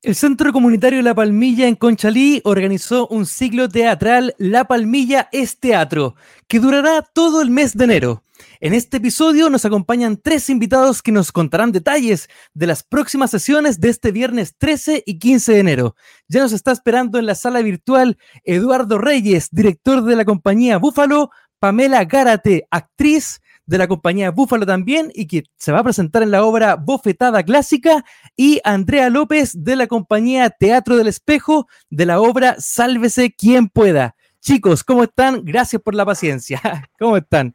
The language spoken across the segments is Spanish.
El Centro Comunitario La Palmilla en Conchalí organizó un ciclo teatral La Palmilla es Teatro, que durará todo el mes de enero. En este episodio nos acompañan tres invitados que nos contarán detalles de las próximas sesiones de este viernes 13 y 15 de enero. Ya nos está esperando en la sala virtual Eduardo Reyes, director de la compañía Búfalo, Pamela Gárate, actriz, de la compañía Búfalo también y que se va a presentar en la obra Bofetada Clásica y Andrea López de la compañía Teatro del Espejo de la obra Sálvese quien pueda. Chicos, ¿cómo están? Gracias por la paciencia. ¿Cómo están?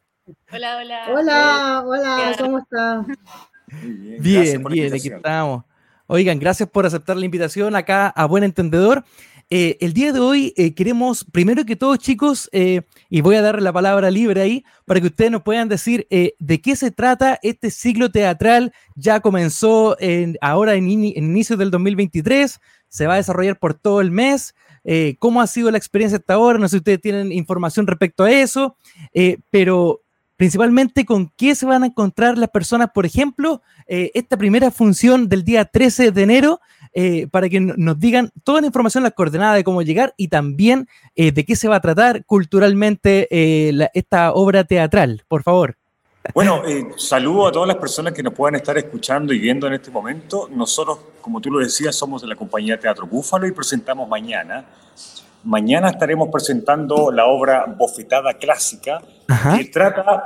Hola, hola. Hola, hola, ¿cómo están? Bien, bien, aquí estamos. Oigan, gracias por aceptar la invitación acá a Buen Entendedor. Eh, el día de hoy eh, queremos, primero que todo, chicos, eh, y voy a dar la palabra libre ahí para que ustedes nos puedan decir de qué se trata este ciclo teatral. Ya comenzó ahora en, in, inicio del 2023, se va a desarrollar por todo el mes. ¿Cómo ha sido la experiencia hasta ahora? No sé si ustedes tienen información respecto a eso, pero principalmente con qué se van a encontrar las personas, por ejemplo, esta primera función del día 13 de enero eh, para que nos digan toda la información, las coordenadas de cómo llegar y también eh, de qué se va a tratar culturalmente eh, esta obra teatral, por favor. Bueno, saludo a todas las personas que nos puedan estar escuchando y viendo en este momento. Nosotros, como tú lo decías, somos de la compañía Teatro Búfalo y presentamos mañana. Mañana estaremos presentando la obra Bofetada Clásica, que trata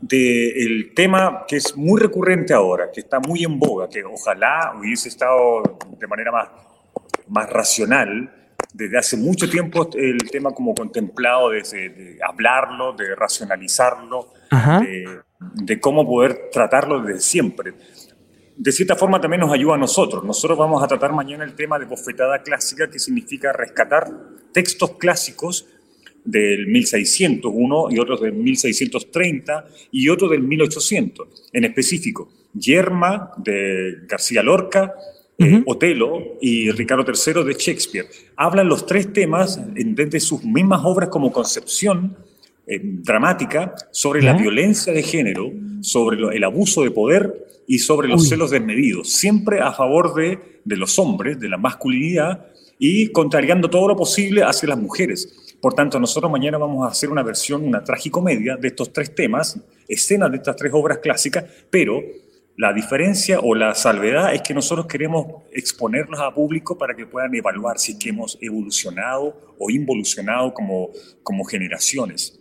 del tema que es muy recurrente ahora, que está muy en boga, que ojalá hubiese estado de manera más, más racional desde hace mucho tiempo el tema como contemplado de, de hablarlo, de racionalizarlo, de, de, cómo poder tratarlo desde siempre. De cierta forma también nos ayuda a nosotros. Nosotros vamos a tratar mañana el tema de bofetada clásica, que significa rescatar textos clásicos del 1600, uno y otro del 1630 y otro del 1800. En específico, Yerma de García Lorca, eh, Otelo y Ricardo III de Shakespeare. Hablan los tres temas desde sus mismas obras como concepción eh, dramática sobre la violencia de género, sobre el abuso de poder y sobre los celos desmedidos, siempre a favor de, de los hombres, de la masculinidad y contrariando todo lo posible hacia las mujeres. Por tanto, nosotros mañana vamos a hacer una versión, una tragicomedia de estos tres temas, escenas de estas tres obras clásicas, pero la diferencia o la salvedad es que nosotros queremos exponerlos a público para que puedan evaluar si es que hemos evolucionado o involucionado como, como generaciones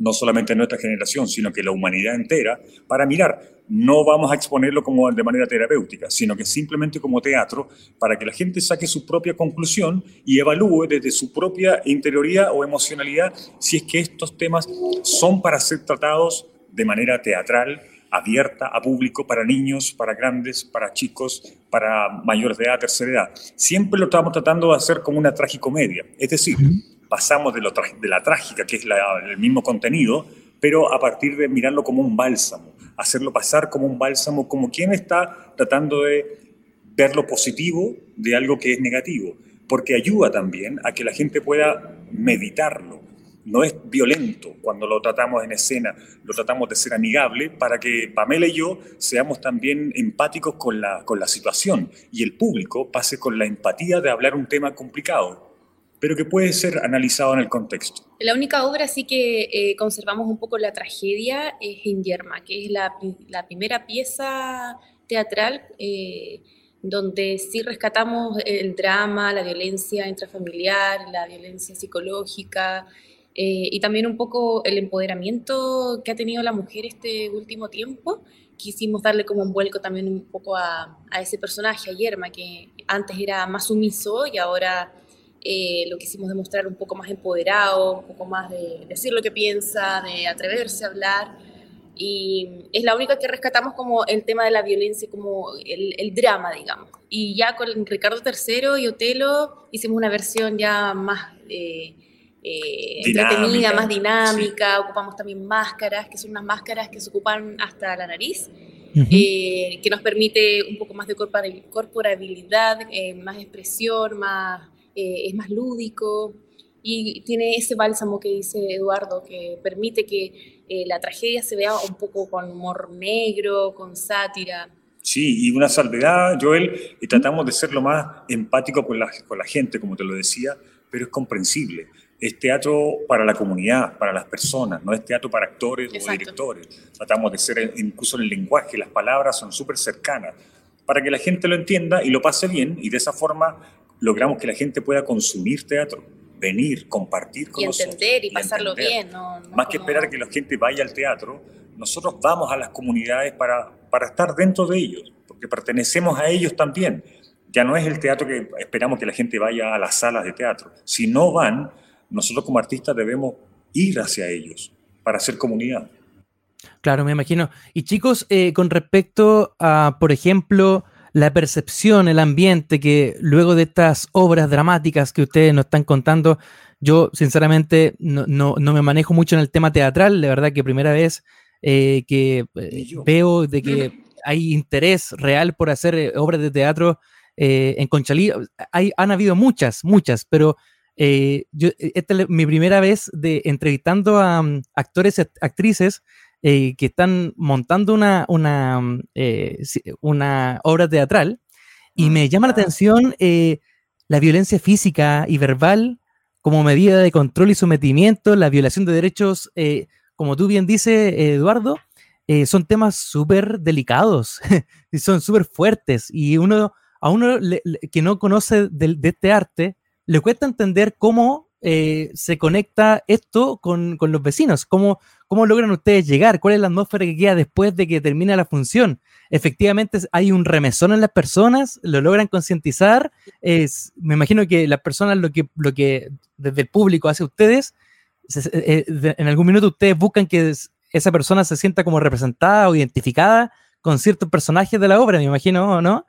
no solamente nuestra generación, sino que la humanidad entera, para mirar. No vamos a exponerlo como de manera terapéutica, sino que simplemente como teatro, para que la gente saque su propia conclusión y evalúe desde su propia interioridad o emocionalidad si es que estos temas son para ser tratados de manera teatral, abierta a público, para niños, para grandes, para chicos, para mayores de edad, tercera edad. Siempre lo estamos tratando de hacer como una tragicomedia, es decir, pasamos de, lo de la trágica, que es el mismo contenido, pero a partir de mirarlo como un bálsamo, hacerlo pasar como un bálsamo, como quien está tratando de ver lo positivo de algo que es negativo, porque ayuda también a que la gente pueda meditarlo. No es violento cuando lo tratamos en escena, lo tratamos de ser amigable para que Pamela y yo seamos también empáticos con la, con la situación y el público pase con la empatía de hablar un tema complicado pero que puede ser analizado en el contexto. La única obra sí que eh, conservamos un poco la tragedia es En Yerma, que es la, primera pieza teatral eh, donde sí rescatamos el drama, la violencia intrafamiliar, la violencia psicológica eh, y también un poco el empoderamiento que ha tenido la mujer este último tiempo. Quisimos darle como un vuelco también un poco a, a ese personaje, a Yerma, que antes era más sumiso y ahora eh, lo quisimos demostrar un poco más empoderado, un poco más de decir lo que piensa, de atreverse a hablar. Y es la única que rescatamos como el tema de la violencia, como el, drama, digamos. Y ya con Ricardo III y Otelo hicimos una versión ya más eh, eh, entretenida, más dinámica. Ocupamos también máscaras, que son unas máscaras que se ocupan hasta la nariz. que nos permite un poco más de corporabilidad, más expresión, más, eh, es más lúdico y tiene ese bálsamo que dice Eduardo, que permite que eh, la tragedia se vea un poco con humor negro, con sátira. Sí, y una salvedad, Joel, y tratamos de ser lo más empático con la, con la gente, como te lo decía, pero es comprensible. Es teatro para la comunidad, para las personas, no es teatro para actores o directores. Tratamos de ser, incluso en el lenguaje, las palabras son súper cercanas, para que la gente lo entienda y lo pase bien, y de esa forma logramos que la gente pueda consumir teatro, venir, compartir con y nosotros. Entender y, pasarlo bien. No, Más que esperar que la gente vaya al teatro, nosotros vamos a las comunidades para, para estar dentro de ellos, porque pertenecemos a ellos también. Ya no es el teatro que esperamos que la gente vaya a las salas de teatro. Si no van, nosotros como artistas debemos ir hacia ellos para hacer comunidad. Claro, me imagino. Y chicos, eh, con respecto a, por ejemplo, la percepción, el ambiente que luego de estas obras dramáticas que ustedes nos están contando, yo sinceramente no, no, no me manejo mucho en el tema teatral, de verdad que primera vez eh, que eh, veo de que hay interés real por hacer eh, obras de teatro en Conchalí. Hay, han habido muchas, muchas, pero yo, esta es mi primera vez de entrevistando a mm, actores y actrices que están montando una, una, mm, una obra teatral y me llama la atención la violencia física y verbal como medida de control y sometimiento, la violación de derechos como tú bien dices, Eduardo, eh, son temas súper delicados y son súper fuertes. Y uno, a uno que no conoce de, este arte, le cuesta entender cómo eh, se conecta esto con, los vecinos, cómo, cómo logran ustedes llegar, cuál es la atmósfera que queda después de que termina la función. Efectivamente, hay un remesón en las personas, lo logran concientizar. me imagino que las personas lo que, lo que desde el público hace ustedes eh, en algún minuto ustedes buscan que esa persona se sienta como representada o identificada con ciertos personajes de la obra, me imagino, ¿no?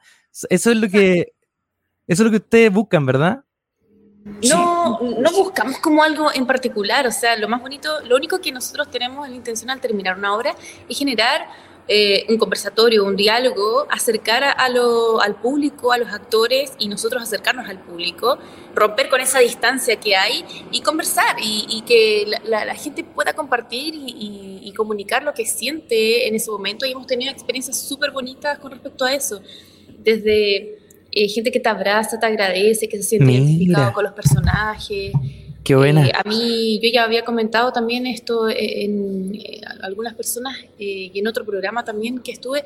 Eso es lo que, eso es lo que ustedes buscan, ¿verdad? No, no buscamos como algo en particular, o sea, lo más bonito, lo único que nosotros tenemos en la intención al terminar una obra es generar eh, un conversatorio, un diálogo, acercar a, al público, a los actores y nosotros acercarnos al público, romper con esa distancia que hay y conversar y, que la, gente pueda compartir y, comunicar lo que siente en ese momento. Y hemos tenido experiencias súper bonitas con respecto a eso, desde eh, gente que te abraza, te agradece, que se siente identificado con los personajes. Qué buena. Eh, a mí, yo ya había comentado también esto en, eh, algunas personas eh, y en otro programa también que estuve,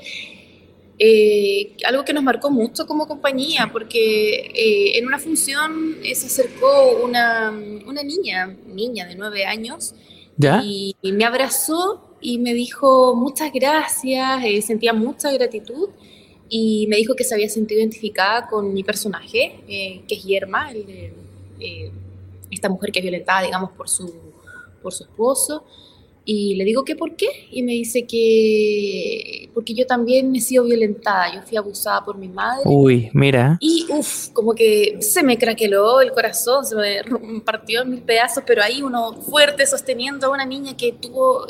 algo que nos marcó mucho como compañía, porque en una función se acercó una, una, niña, niña de nueve años, Y, y, me abrazó y me dijo muchas gracias, sentía mucha gratitud y me dijo que se había sentido identificada con mi personaje, que es Yerma, el de esta mujer que es violentada, digamos, por su, por su esposo. Y le digo que por qué. Y me dice que porque yo también he sido violentada. Yo fui abusada por mi madre. Uy, mira. Y uff, como que se me craqueló el corazón, se me partió en mil pedazos, pero ahí uno fuerte sosteniendo a una niña que tuvo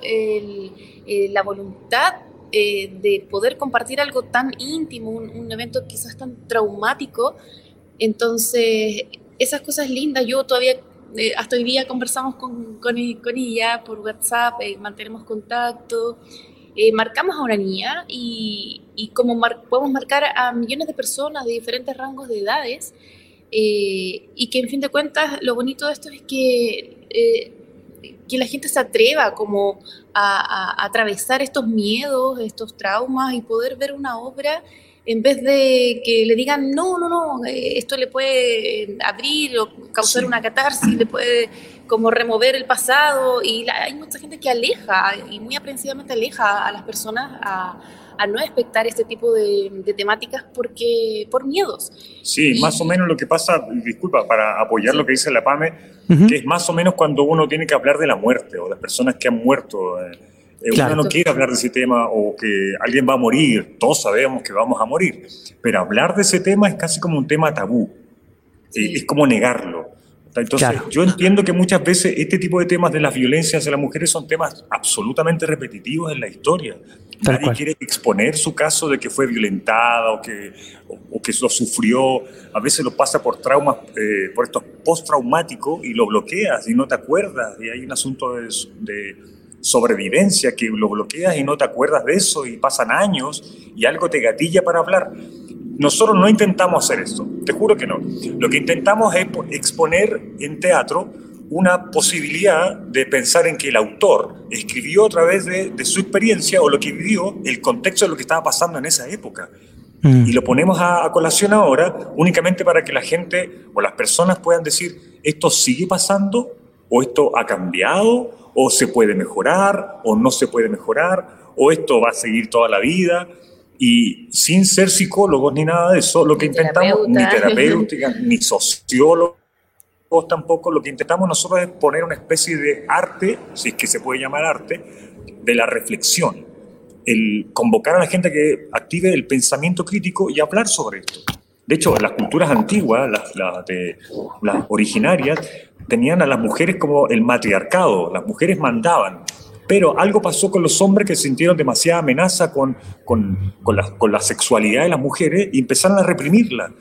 la voluntad eh, de poder compartir algo tan íntimo, un, un evento quizás tan traumático. Entonces, esas cosas lindas, yo todavía eh, hasta hoy día conversamos con, con, ella por WhatsApp, eh, mantenemos contacto, eh, marcamos a una niña y, y como podemos marcar a millones de personas de diferentes rangos de edades y que en fin de cuentas lo bonito de esto es que, que la gente se atreva como a, a atravesar estos miedos, estos traumas y poder ver una obra en vez de que le digan, no, no, no, eh, esto le puede abrir o causar una catarsis, le puede como remover el pasado, y hay mucha gente que aleja, y muy aprensivamente aleja a las personas a, no expectar este tipo de, temáticas porque por miedos. Sí, más o menos lo que pasa, disculpa, para apoyar lo que dice la PAME, que es más o menos cuando uno tiene que hablar de la muerte o las personas que han muerto. Eh, eh, uno no quiere hablar de ese tema o que alguien va a morir, todos sabemos que vamos a morir, pero hablar de ese tema es casi como un tema tabú, eh, es como negarlo. Entonces, yo entiendo que muchas veces este tipo de temas de las violencias de las mujeres son temas absolutamente repetitivos en la historia. Nadie quiere exponer su caso de que fue violentada o que, o, que lo sufrió. A veces lo pasa por traumas, eh, por estos postraumáticos y lo bloqueas y no te acuerdas. Y hay un asunto de sobrevivencia que lo bloqueas y no te acuerdas de eso y pasan años y algo te gatilla para hablar. Nosotros no intentamos hacer esto, te juro que no. Lo que intentamos es exponer en teatro una posibilidad de pensar en que el autor escribió a través de, su experiencia o lo que vivió, el contexto de lo que estaba pasando en esa época. Mm. Y lo ponemos a, a, colación ahora únicamente para que la gente o las personas puedan decir, esto sigue pasando o esto ha cambiado o se puede mejorar o no se puede mejorar o esto va a seguir toda la vida. Y sin ser psicólogos ni nada de eso, lo que intentamos, ni terapéutica, ni tampoco, lo que intentamos nosotros es poner una especie de arte, si es que se puede llamar arte, de la reflexión. El convocar a la gente que active el pensamiento crítico y hablar sobre esto. De hecho, las culturas antiguas, las, de, las originarias, tenían a las mujeres como el matriarcado, las mujeres mandaban. Pero algo pasó con los hombres que sintieron demasiada amenaza con, con, con la sexualidad de las mujeres y empezaron a reprimirla.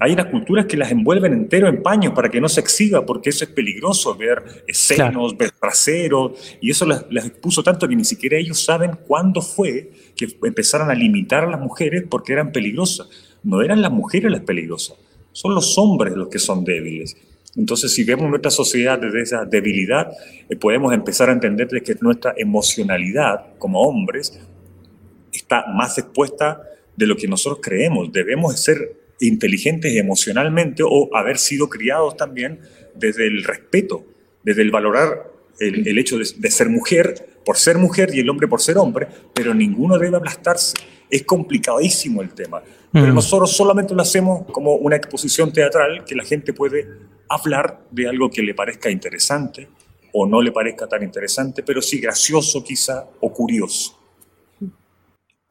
Hay unas culturas que las envuelven entero en paños para que no se exhiba, porque eso es peligroso, ver senos, ver traseros, y eso les, les, expuso tanto que ni siquiera ellos saben cuándo fue que empezaron a limitar a las mujeres porque eran peligrosas. No eran las mujeres las peligrosas, son los hombres los que son débiles. Entonces, si vemos nuestra sociedad desde esa debilidad, eh, podemos empezar a entender que nuestra emocionalidad como hombres está más expuesta de lo que nosotros creemos. Debemos ser inteligentes emocionalmente o haber sido criados también desde el respeto, desde el valorar el, el hecho de, de, ser mujer por ser mujer y el hombre por ser hombre, pero ninguno debe aplastarse. Es complicadísimo el tema. Pero mm. nosotros solamente lo hacemos como una exposición teatral que la gente puede hablar de algo que le parezca interesante o no le parezca tan interesante, pero sí gracioso quizá o curioso.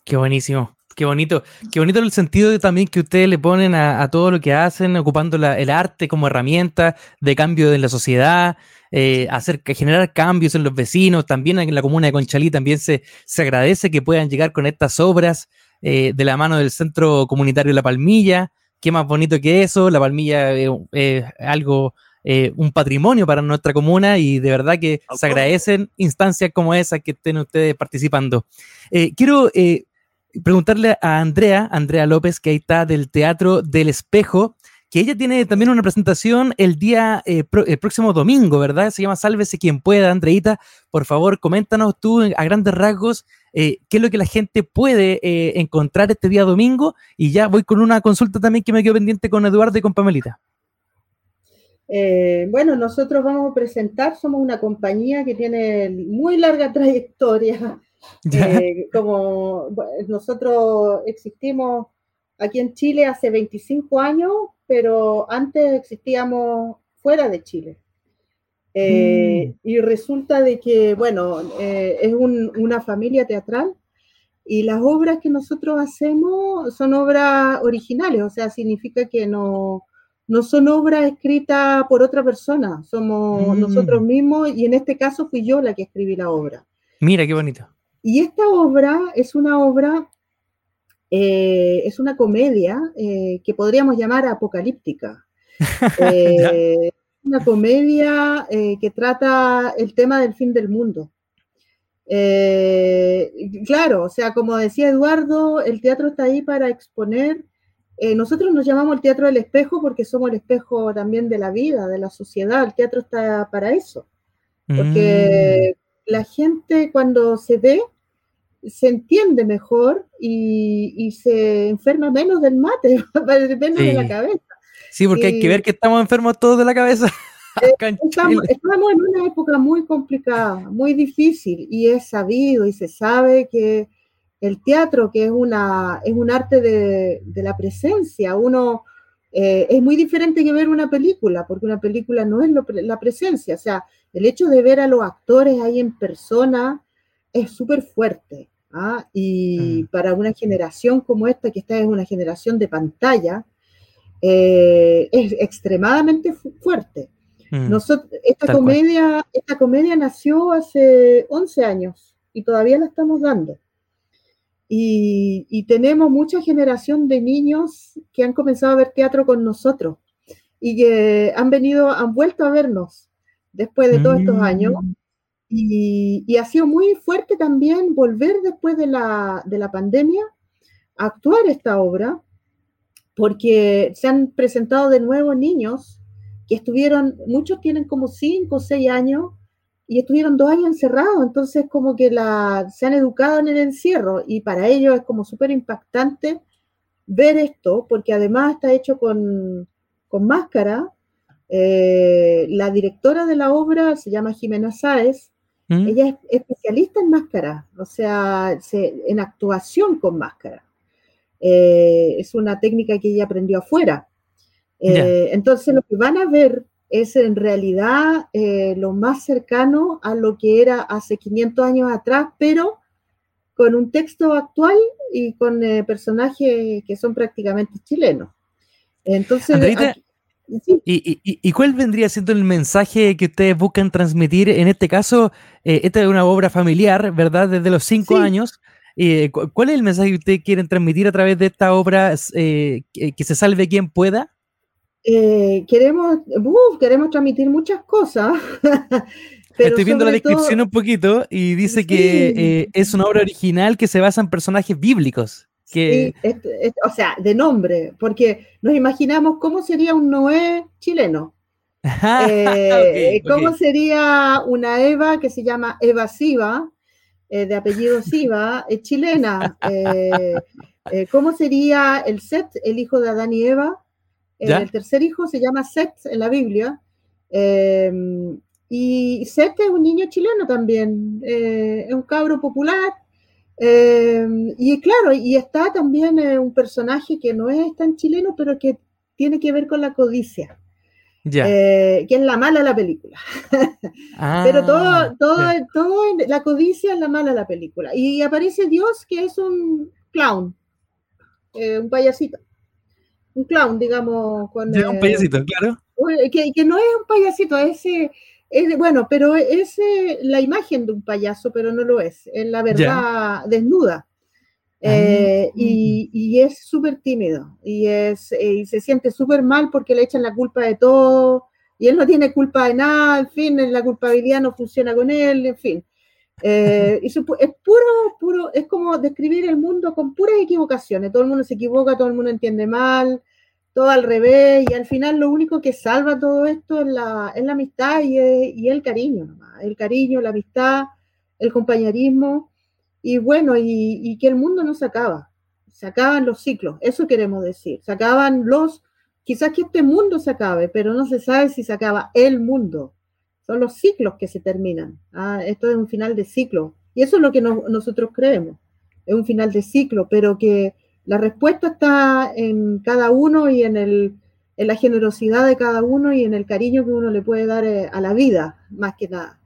Qué buenísimo. Qué bonito, qué bonito el sentido de, también que ustedes le ponen a, a todo lo que hacen, ocupando la, el arte como herramienta de cambio en la sociedad, eh, hacer, generar cambios en los vecinos. También en la comuna de Conchalí también se, se agradece que puedan llegar con estas obras eh, de la mano del Centro Comunitario La Palmilla. Qué más bonito que eso. La Palmilla es eh, algo, eh, un patrimonio para nuestra comuna y de verdad que se agradecen instancias como esas que estén ustedes participando. Quiero preguntarle a Andrea, Andrea López, que ahí está del Teatro del Espejo, que ella tiene también una presentación el día, eh, el próximo domingo, ¿verdad? Se llama Sálvese quien pueda, Andreita. Por favor, coméntanos tú a grandes rasgos eh, qué es lo que la gente puede eh, encontrar este día domingo. Y ya voy con una consulta también que me quedó pendiente con Eduardo y con Pamelita. Bueno, nosotros vamos a presentar, somos una compañía que tiene muy larga trayectoria eh, como nosotros existimos aquí en Chile hace 25 años, pero antes existíamos fuera de Chile. Eh, mm. Y resulta de que, bueno, eh, es un, una familia teatral y las obras que nosotros hacemos son obras originales, o sea, significa que no, no son obras escritas por otra persona, somos mm. nosotros mismos y en este caso fui yo la que escribí la obra. Mira, qué bonito. Y esta obra es una obra, eh, es una comedia eh, que podríamos llamar apocalíptica. Eh, una comedia que trata el tema del fin del mundo. claro, o sea, como decía Eduardo, el teatro está ahí para exponer. nosotros nos llamamos el teatro del espejo porque somos el espejo también de la vida, de la sociedad. El teatro está para eso. Porque mm. la gente cuando se ve se entiende mejor y, y, se enferma menos del mate, menos sí. de la cabeza. Sí, porque y, hay que ver que estamos enfermos todos de la cabeza. estamos, estamos, en una época muy complicada, muy difícil, y es sabido y se sabe que el teatro, que es, una, es un arte de, de la presencia, uno eh, es muy diferente que ver una película, porque una película no es lo, la presencia, o sea, el hecho de ver a los actores ahí en persona es súper fuerte. ¿Ah? Y mm. para una generación como esta, que esta es una generación de pantalla, eh, es extremadamente fu fuerte. Mm. Esta, comedia, esta comedia nació hace 11 años y todavía la estamos dando. Y, y, tenemos mucha generación de niños que han comenzado a ver teatro con nosotros y que han venido, han vuelto a vernos después de todos mm. estos años y, ha sido muy fuerte también volver después de la, de la pandemia a actuar esta obra, porque se han presentado de nuevo niños que estuvieron, muchos tienen como cinco o seis años y estuvieron dos años encerrados, entonces como que la, se han educado en el encierro y para ellos es como súper impactante ver esto, porque además está hecho con, con máscara. Eh, la directora de la obra se llama Jimena Sáez, ¿Mm? ella es especialista en máscara, o sea, en actuación con máscara. Eh, es una técnica que ella aprendió afuera. Eh, entonces lo que van a ver es en realidad eh, lo más cercano a lo que era hace 500 años atrás, pero con un texto actual y con personajes que son prácticamente chilenos. Entonces, ¿y, cuál vendría siendo el mensaje que ustedes buscan transmitir? En este caso, eh, esta es una obra familiar, ¿verdad? Desde los cinco años. ¿Cuál es el mensaje que ustedes quieren transmitir a través de esta obra? que se salve quien pueda. Eh, queremos, queremos transmitir muchas cosas. Estoy viendo la descripción un poquito y dice que eh, es una obra original que se basa en personajes bíblicos. Que... o sea, de nombre, porque nos imaginamos cómo sería un Noé chileno. Eh, ¿Cómo sería una Eva que se llama Eva Siva, de apellido Siva, chilena? ¿Cómo sería el Set, el hijo de Adán y Eva? El tercer hijo se llama Seth en la Biblia. Y Seth es un niño chileno también, eh, es un cabro popular. Em, y claro, y está también eh, un personaje que no es tan chileno, pero que tiene que ver con la codicia. Eh, que es la mala de la película. pero todo, ah, todo, todo, la codicia es la mala de la película. Y aparece Dios, que es un clown, un payasito un clown, digamos. Con, un eh, payasito, claro. Que, no es un payasito, es, es bueno, pero es la imagen de un payaso, pero no lo es, es la verdad desnuda. Ah, eh, y, es súper tímido y, es, eh, y se siente súper mal porque le echan la culpa de todo y él no tiene culpa de nada, en fin, la culpabilidad no funciona con él, en fin. es puro, puro, es como describir el mundo con puras equivocaciones. Todo el mundo se equivoca, todo el mundo entiende mal, todo al revés, y al final lo único que salva todo esto es la, es la amistad y, y, el cariño, nomás. el cariño, la amistad, el compañerismo, y bueno, y, y, que el mundo no se acaba, se acaban los ciclos, eso queremos decir, se acaban los, quizás que este mundo se acabe, pero no se sabe si se acaba el mundo, son los ciclos que se terminan, ¿ah? esto es un final de ciclo, y eso es lo que nosotros creemos, es un final de ciclo, pero que la respuesta está en cada uno y en, el, en la generosidad de cada uno y en el cariño que uno le puede dar eh, a la vida, más que nada.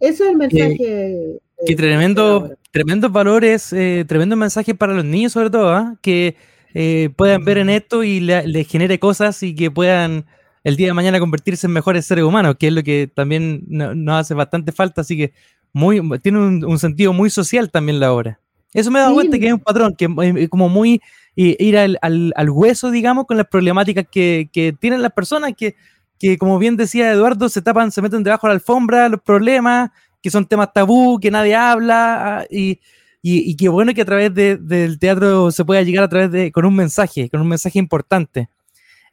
Eso es el mensaje. Qué, tremendo, tremendos valores, eh, tremendo mensaje para los niños sobre todo, ¿ah? que eh, puedan ver en esto y les genere cosas y que puedan el día de mañana convertirse en mejores seres humanos, que es lo que también nos hace bastante falta, así que muy, tiene un, un sentido muy social también la obra. Eso me da cuenta que es un patrón, que es como muy ir al, al, hueso, digamos, con las problemáticas que, que tienen las personas, que, que, como bien decía Eduardo, se tapan, se meten debajo de la alfombra, los problemas, que son temas tabú, que nadie habla, ah, y, y, y que bueno que a través de, del teatro se pueda llegar a través de, con un mensaje, con un mensaje importante.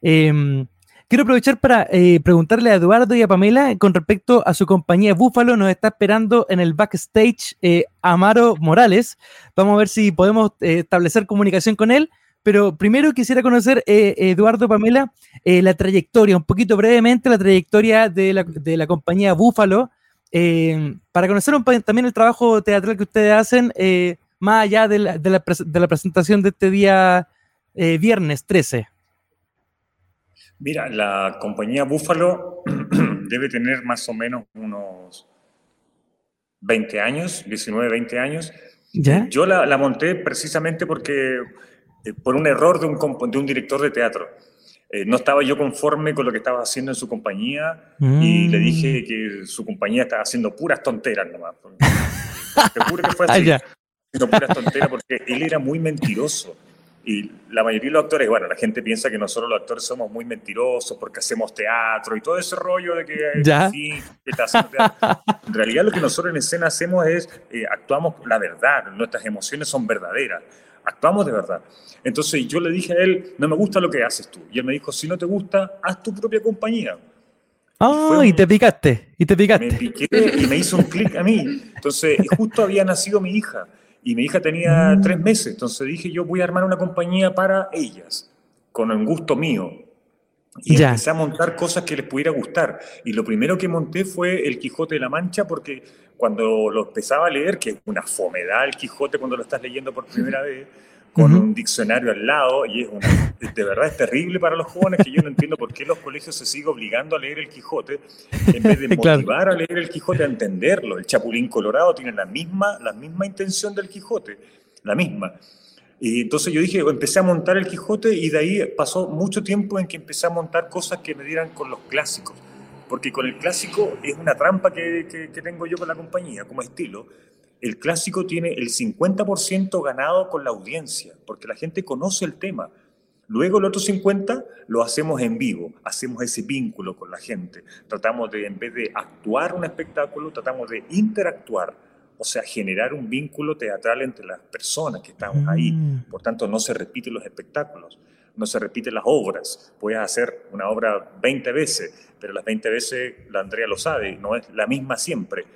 Eh, Quiero aprovechar para eh, preguntarle a Eduardo y a Pamela con respecto a su compañía Búfalo. Nos está esperando en el backstage eh, Amaro Morales. Vamos a ver si podemos eh, establecer comunicación con él. Pero primero quisiera conocer, Eduardo, Pamela, la trayectoria, un poquito brevemente, la trayectoria de la, compañía Búfalo, para conocer también el trabajo teatral que ustedes hacen, más allá de la presentación de este día viernes 13. Mira, la compañía Búfalo debe tener más o menos unos 20 años, 19, 20 años. ¿Ya? Yo la, monté precisamente porque, eh, por un error de un, de un director de teatro. Eh, no estaba yo conforme con lo que estaba haciendo en su compañía y le dije mm. que su compañía estaba haciendo puras tonteras nomás. Te juro que fue así. Ah, haciendo puras tonteras porque él era muy mentiroso Y la mayoría de los actores, bueno, la gente piensa que nosotros los actores somos muy mentirosos porque hacemos teatro y todo ese rollo de que ¿Ya? sí, que está haciendo teatro. En realidad lo que nosotros en escena hacemos es, eh, actuamos la verdad, nuestras emociones son verdaderas, actuamos de verdad. Entonces yo le dije a él, no me gusta lo que haces tú. Y él me dijo, si no te gusta, haz tu propia compañía. Ah, y, te picaste, y te picaste. Me piqué y me hizo un clic a mí. Entonces, justo había nacido mi hija y mi hija tenía Mm. tres meses. Entonces dije, yo voy a armar una compañía para ellas, con un gusto mío. Y Ya. empecé a montar cosas que les pudiera gustar. Y lo primero que monté fue El Quijote de la Mancha, porque cuando lo empezaba a leer, que es una fomedad el Quijote cuando lo estás leyendo por primera vez, con Ujú. un diccionario al lado, y es una, de verdad es terrible para los jóvenes que yo no entiendo por qué los colegios se siguen obligando a leer el Quijote, en vez de Claro. motivar a leer el Quijote a entenderlo. El Chapulín Colorado tiene la misma, la misma intención del Quijote, la misma. Y entonces yo dije, empecé a montar el Quijote y de ahí pasó mucho tiempo en que empecé a montar cosas que me dieran con los clásicos. Porque con el clásico es una trampa que, que- que tengo yo con la compañía como estilo. El clásico tiene el 50% ganado con la audiencia, porque la gente conoce el tema. Luego el otro 50 lo hacemos en vivo, hacemos ese vínculo con la gente. Tratamos de, en vez de actuar un espectáculo, tratamos de interactuar, o sea, generar un vínculo teatral entre las personas que estamos ahí. Mm. Por tanto, no se repiten los espectáculos, no se repiten las obras. Puedes hacer una obra 20 veces, pero las 20 veces, la Andrea lo sabe, no es la misma siempre.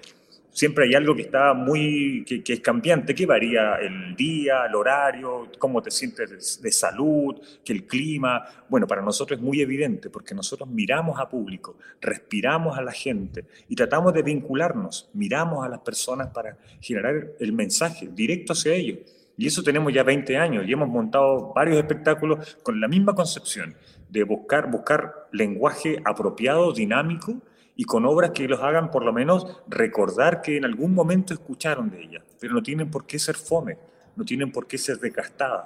Siempre hay algo que está muy, que, que es cambiante, que varía el día, el horario, cómo te sientes de, salud, que el clima. Bueno, para nosotros es muy evidente porque nosotros miramos a público, respiramos a la gente y tratamos de vincularnos, miramos a las personas para generar el mensaje directo hacia ellos. Y eso tenemos ya 20 años y hemos montado varios espectáculos con la misma concepción de buscar, buscar lenguaje apropiado, dinámico y con obras que los hagan por lo menos recordar que en algún momento escucharon de ellas, pero no tienen por qué ser fome, no tienen por qué ser desgastadas.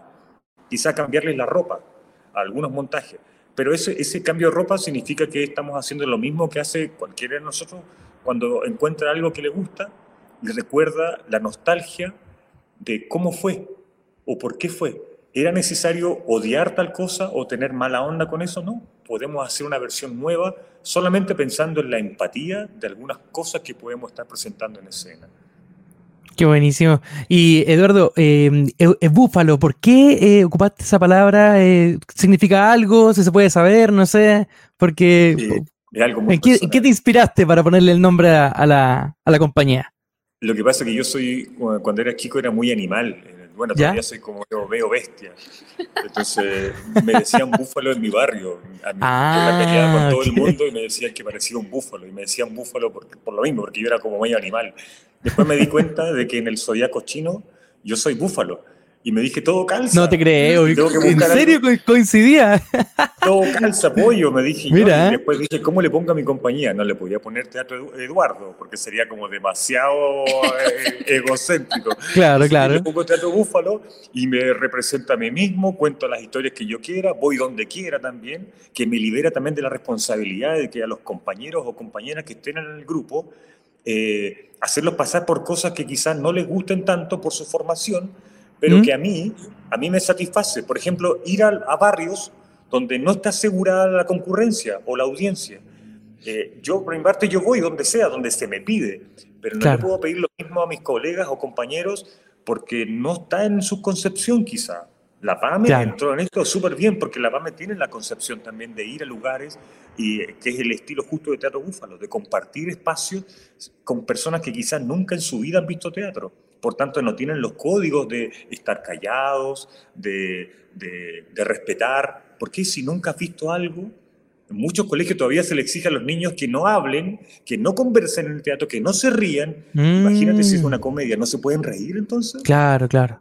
Quizá cambiarles la ropa a algunos montajes, pero ese, ese cambio de ropa significa que estamos haciendo lo mismo que hace cualquiera de nosotros cuando encuentra algo que le gusta y recuerda la nostalgia de cómo fue o por qué fue. ¿Era necesario odiar tal cosa o tener mala onda con eso? No. Podemos hacer una versión nueva solamente pensando en la empatía de algunas cosas que podemos estar presentando en escena. Qué buenísimo. Y Eduardo, eh, eh, búfalo, ¿por qué eh, ocupaste esa palabra? Eh, ¿Significa algo? ¿Si se puede saber? No sé. Porque. Eh, es algo muy ¿En qué, qué te inspiraste para ponerle el nombre a, a la, a la compañía? Lo que pasa es que yo soy, cuando era chico era muy animal. Bueno, ¿Ya? todavía soy como yo veo bestia. Entonces me decían búfalo en mi barrio. A mí, Ah, yo la peleaba con todo el mundo y me decían que parecía un búfalo. Y me decían búfalo por, por lo mismo, porque yo era como medio animal. Después me di cuenta de que en el zodiaco chino yo soy búfalo. Y me dije, todo calza. No te creo. ¿En serio co- coincidía? todo calza pollo, me dije yo. Mira. Y después dije, ¿cómo le pongo a mi compañía? No le podía poner Teatro Edu- Eduardo, porque sería como demasiado eh, egocéntrico. Claro, claro. Le pongo Teatro Búfalo y me representa a mí mismo, cuento las historias que yo quiera, voy donde quiera también, que me libera también de la responsabilidad de que a los compañeros o compañeras que estén en el grupo, eh, hacerlos pasar por cosas que quizás no les gusten tanto por su formación, pero ¿Mm? que a mí, a mí me satisface. Por ejemplo, ir a, a barrios donde no está asegurada la concurrencia o la audiencia. Eh, yo, por mi parte, yo voy donde sea, donde se me pide, pero no Claro. le puedo pedir lo mismo a mis colegas o compañeros porque no está en su concepción quizá. La PAME Claro. entró en esto súper bien porque la PAME tiene la concepción también de ir a lugares y eh, que es el estilo justo de Teatro Búfalo, de compartir espacios con personas que quizás nunca en su vida han visto teatro. Por tanto, no tienen los códigos de estar callados, de, de, de respetar. Porque si nunca has visto algo, en muchos colegios todavía se le exige a los niños que no hablen, que no conversen en el teatro, que no se rían. Imagínate si es Mm, una comedia, ¿no se pueden reír entonces? Claro, claro.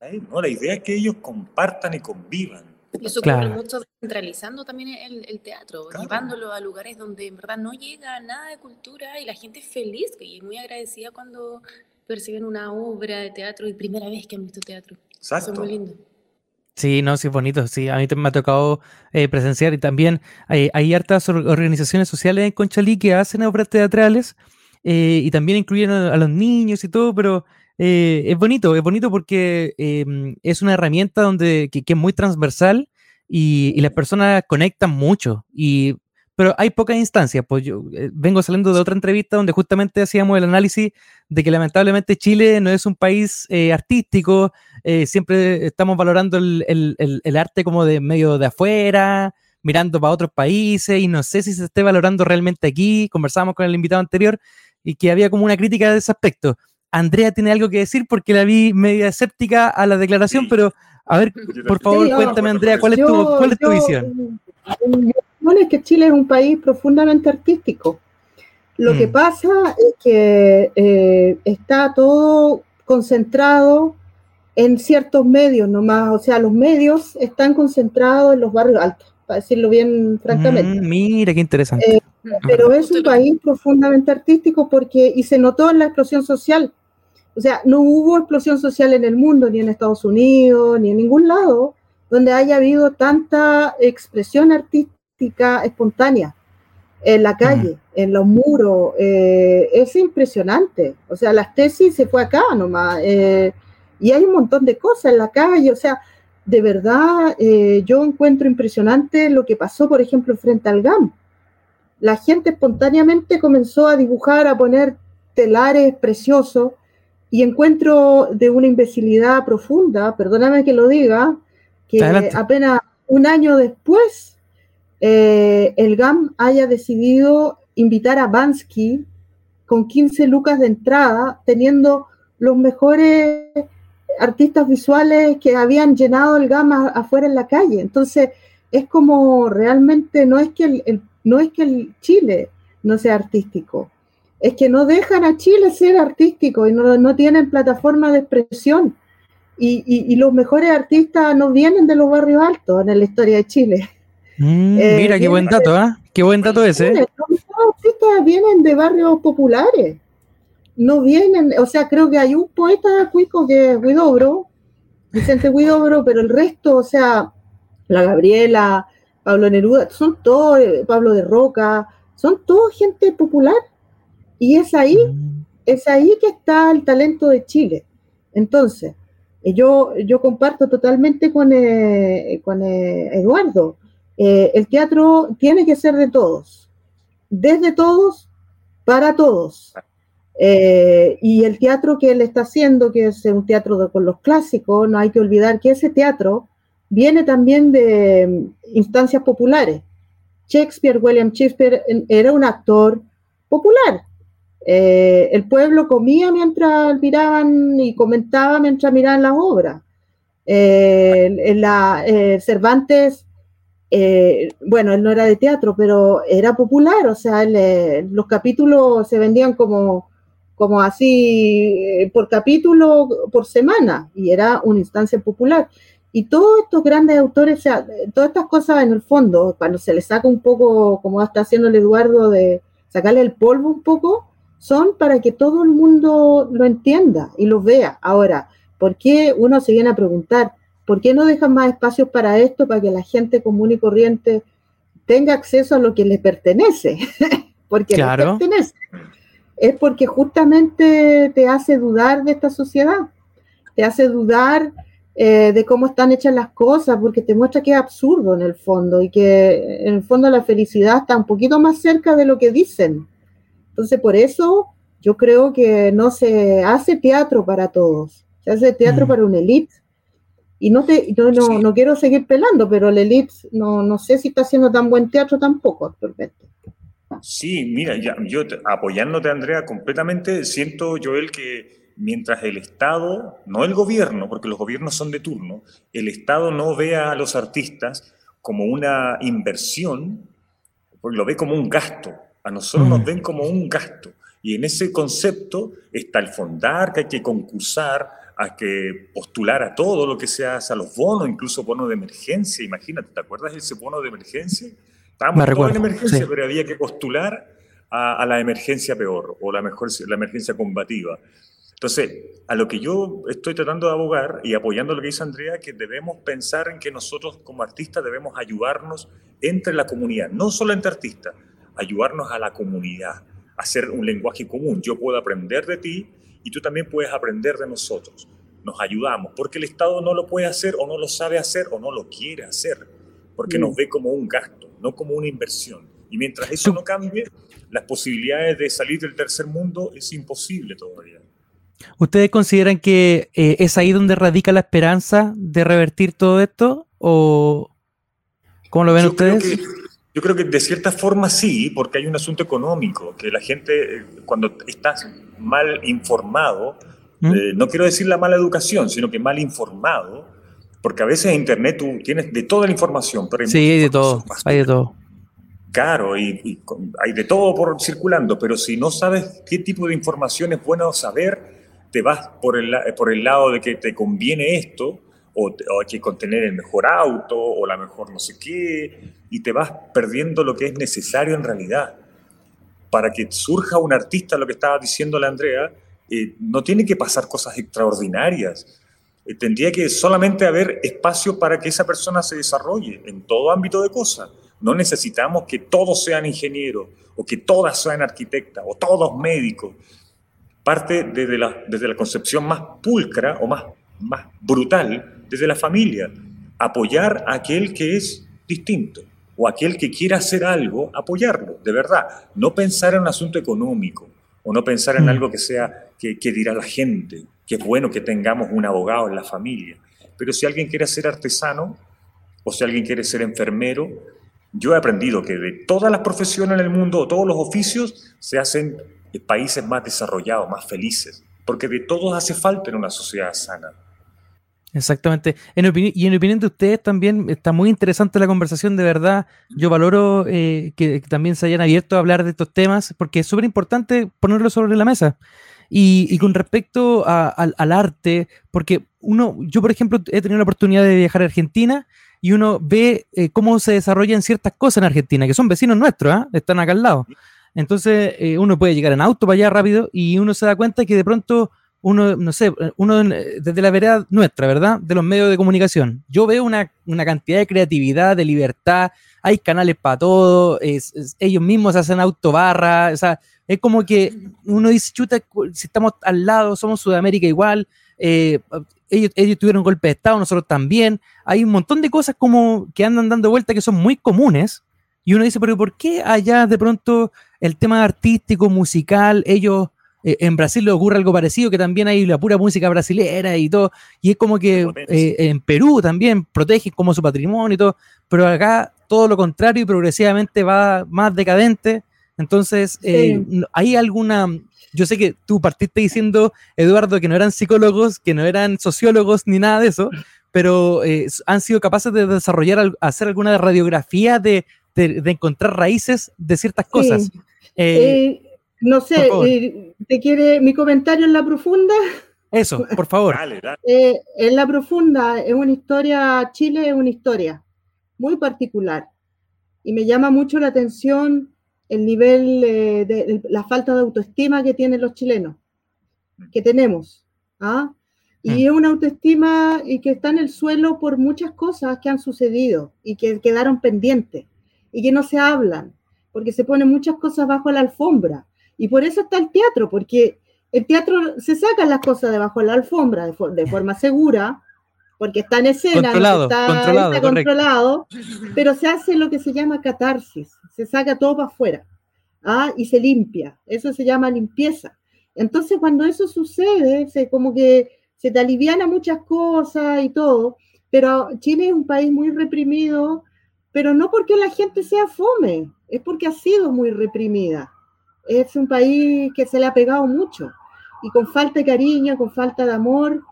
Ay, No, la idea es que ellos compartan y convivan. Y eso Claro. ocurre mucho descentralizando también el, el teatro, Claro. llevándolo a lugares donde en verdad no llega nada de cultura y la gente es feliz y es muy agradecida cuando perciben una obra de teatro y primera vez que han visto teatro. Eso Exacto. es muy lindo. Sí, no, sí, es bonito. Sí, a mí también me ha tocado eh, presenciar y también hay, hay hartas or- organizaciones sociales en Conchalí que hacen obras teatrales eh, y también incluyen a, a los niños y todo, pero eh, es bonito, es bonito porque em, es una herramienta donde, que, es muy transversal y, las personas conectan mucho. Y, pero hay pocas instancias. Pues yo eh, vengo saliendo de otra entrevista donde justamente hacíamos el análisis de que lamentablemente Chile no es un país eh, artístico. siempre estamos valorando el, el, el, arte como de medio de afuera, mirando para otros países y no sé si se esté valorando realmente aquí. Conversábamos con el invitado anterior y que había como una crítica de ese aspecto. Andrea tiene algo que decir porque la vi media escéptica a la declaración, pero a ver, por favor, cuéntame, Andrea, ¿cuál es tu, cuál es tu visión? Mi opinión es que Chile es un país profundamente artístico. Lo que mm. pasa es que eh, está todo concentrado en ciertos medios nomás, o sea, los medios están concentrados en los barrios altos, para decirlo bien francamente. Mm, mira, qué interesante. Eh, pero es un país profundamente artístico porque, y se notó en la explosión social, o sea, no hubo explosión social en el mundo, ni en Estados Unidos, ni en ningún lado, donde haya habido tanta expresión artística espontánea en la calle, en los muros. Eh, es impresionante. O sea, las tesis se fue acá nomás. Eh, y hay un montón de cosas en la calle. O sea, de verdad, eh, yo encuentro impresionante lo que pasó, por ejemplo, frente al GAM. La gente espontáneamente comenzó a dibujar, a poner telares preciosos y encuentro de una imbecilidad profunda, perdóname que lo diga, que apenas un año después eh, el GAM haya decidido invitar a Bansky con 15 lucas de entrada, teniendo los mejores artistas visuales que habían llenado el GAM afuera en la calle. Entonces, es como realmente no es que el, no es que el Chile no sea artístico, es que no dejan a Chile ser artístico y no, tienen plataforma de expresión. Y, los mejores artistas no vienen de los barrios altos en la historia de Chile. Mm, eh, mira, qué buen dato, ¿ah? Qué buen dato ese. Los mejores artistas vienen de barrios populares. No vienen, o sea, creo que hay un poeta cuico que es Huidobro, Vicente Huidobro, pero el resto, o sea, la Gabriela, Pablo Neruda, son todos, eh, Pablo de Roca, son todos gente popular y es ahí, mm. es ahí que está el talento de Chile. Entonces, eh, yo, yo comparto totalmente con, eh, con eh, Eduardo. el teatro tiene que ser de todos, desde todos, para todos. y el teatro que él está haciendo, que es un teatro con los clásicos, no hay que olvidar que ese teatro viene también de mm, instancias populares. Shakespeare, William Shakespeare, era un actor popular, eh, el pueblo comía mientras miraban y comentaba mientras miraban las obras. Eh, eh, Cervantes, bueno, él no era de teatro, pero era popular, o sea, los capítulos se vendían como, como así por capítulo, por semana, y era una instancia popular. Y todos estos grandes autores, o sea, todas estas cosas en el fondo, cuando se le saca un poco, como está haciendo el Eduardo, de sacarle el polvo un poco, son para que todo el mundo lo entienda y lo vea. Ahora, ¿por qué uno se viene a preguntar, ¿por qué no dejan más espacios para esto, para que la gente común y corriente tenga acceso a lo que le pertenece? porque le pertenece. Es porque justamente te hace dudar de esta sociedad, te hace dudar eh, de cómo están hechas las cosas, porque te muestra que es absurdo en el fondo y que en el fondo la felicidad está un poquito más cerca de lo que dicen entonces, por eso yo creo que no se hace teatro para todos, se hace teatro mm. para una élite. Y no, te, no, no, quiero seguir pelando, pero la élite no, no sé si está haciendo tan buen teatro tampoco actualmente. Sí, mira, yo apoyándote, Andrea, completamente, siento, Joel, que mientras el Estado, no el gobierno, porque los gobiernos son de turno, el Estado no vea a los artistas como una inversión, lo ve como un gasto, a nosotros nos mm. ven como un gasto. Y en ese concepto está el fondar, que hay que concursar, hay que postular a todo lo que se hace, a los bonos, incluso bonos de emergencia. Imagínate, ¿te acuerdas de ese bono de emergencia? Estábamos todos en emergencia, pero había que postular a, la emergencia peor o la, mejor, la emergencia combativa. Entonces, a lo que yo estoy tratando de abogar y apoyando lo que dice Andrea, que debemos pensar en que nosotros como artistas debemos ayudarnos entre la comunidad, no solo entre artistas, ayudarnos a la comunidad, a hacer un lenguaje común. Yo puedo aprender de ti y tú también puedes aprender de nosotros. Nos ayudamos, porque el Estado no lo puede hacer o no lo sabe hacer o no lo quiere hacer, porque nos ve como un gasto, no como una inversión. Y mientras eso no cambie, las posibilidades de salir del tercer mundo es imposible todavía. ¿Ustedes consideran que eh, es ahí donde radica la esperanza de revertir todo esto? ¿O cómo lo ven ustedes? Yo creo que de cierta forma sí, porque hay un asunto económico, que la gente, eh, cuando estás mal informado, ¿Mm? eh, no quiero decir la mala educación, sino que mal informado, porque a veces en Internet tú tienes de toda la información. Pero sí, hay de todo, hay de todo. Claro, y, hay de todo por circulando, pero si no sabes qué tipo de información es bueno saber, te vas por el, por el lado de que te conviene esto, o, hay que contener el mejor auto, o la mejor no sé qué, y te vas perdiendo lo que es necesario en realidad. Para que surja un artista, lo que estaba diciendo la Andrea, eh, no tiene que pasar cosas extraordinarias. Eh, tendría que solamente haber espacio para que esa persona se desarrolle en todo ámbito de cosas. No necesitamos que todos sean ingenieros, o que todas sean arquitectas, o todos médicos parte desde la, desde la concepción más pulcra o más, más brutal, desde la familia. Apoyar a aquel que es distinto o aquel que quiera hacer algo, apoyarlo, de verdad. No pensar en un asunto económico o no pensar en mm. algo que sea, que, que dirá la gente, que es bueno que tengamos un abogado en la familia. Pero si alguien quiere ser artesano o si alguien quiere ser enfermero, yo he aprendido que de todas las profesiones en el mundo, todos los oficios, se hacen países más desarrollados, más felices, porque de todos hace falta en una sociedad sana. Exactamente. y en opinión de ustedes también está muy interesante la conversación, de verdad. Yo valoro eh, que, también se hayan abierto a hablar de estos temas, porque es súper importante ponerlo sobre la mesa. Y, con respecto al arte, porque uno, yo por ejemplo he tenido la oportunidad de viajar a Argentina y uno ve eh, cómo se desarrollan ciertas cosas en Argentina, que son vecinos nuestros, ¿ah? están acá al lado. Entonces eh, uno puede llegar en auto para allá rápido y uno se da cuenta que de pronto uno, no sé, uno desde la vereda nuestra, ¿verdad? De los medios de comunicación. Yo veo una, cantidad de creatividad, de libertad, hay canales para todo, ellos mismos hacen autobarra, o sea, es como que uno dice, chuta, si estamos al lado, somos Sudamérica igual, eh, ellos, ellos tuvieron golpe de Estado, nosotros también, hay un montón de cosas como que andan dando vuelta que son muy comunes, y uno dice, pero ¿por qué allá de pronto el tema artístico, musical, ellos, eh, en Brasil le ocurre algo parecido, que también hay la pura música brasilera y todo, y es como que eh, en Perú también protegen como su patrimonio y todo, pero acá todo lo contrario y progresivamente va más decadente. Entonces, eh, ¿hay alguna, yo sé que tú partiste diciendo, Eduardo, que no eran psicólogos, que no eran sociólogos ni nada de eso, pero han sido capaces de desarrollar, hacer alguna radiografía de, de, encontrar raíces de ciertas cosas. Eh, eh, no sé, eh, ¿te quiere mi comentario en la profunda? Eso, por favor. en la profunda es una historia, Chile es una historia muy particular y me llama mucho la atención el nivel de, la falta de autoestima que tienen los chilenos, que tenemos. ¿ah? Y mm. es una autoestima y que está en el suelo por muchas cosas que han sucedido y que quedaron pendientes y que no se hablan, porque se ponen muchas cosas bajo la alfombra. Y por eso está el teatro, porque el teatro se sacan las cosas debajo de la alfombra de, forma segura, porque está en escena, está, controlado, pero se hace lo que se llama catarsis, se saca todo para afuera ¿ah? y se limpia, eso se llama limpieza. Entonces cuando eso sucede, se, como que se te aliviana muchas cosas y todo, pero Chile es un país muy reprimido pero no porque la gente sea fome, es porque ha sido muy reprimida. Es un país que se le ha pegado mucho y con falta de cariño, con falta de amor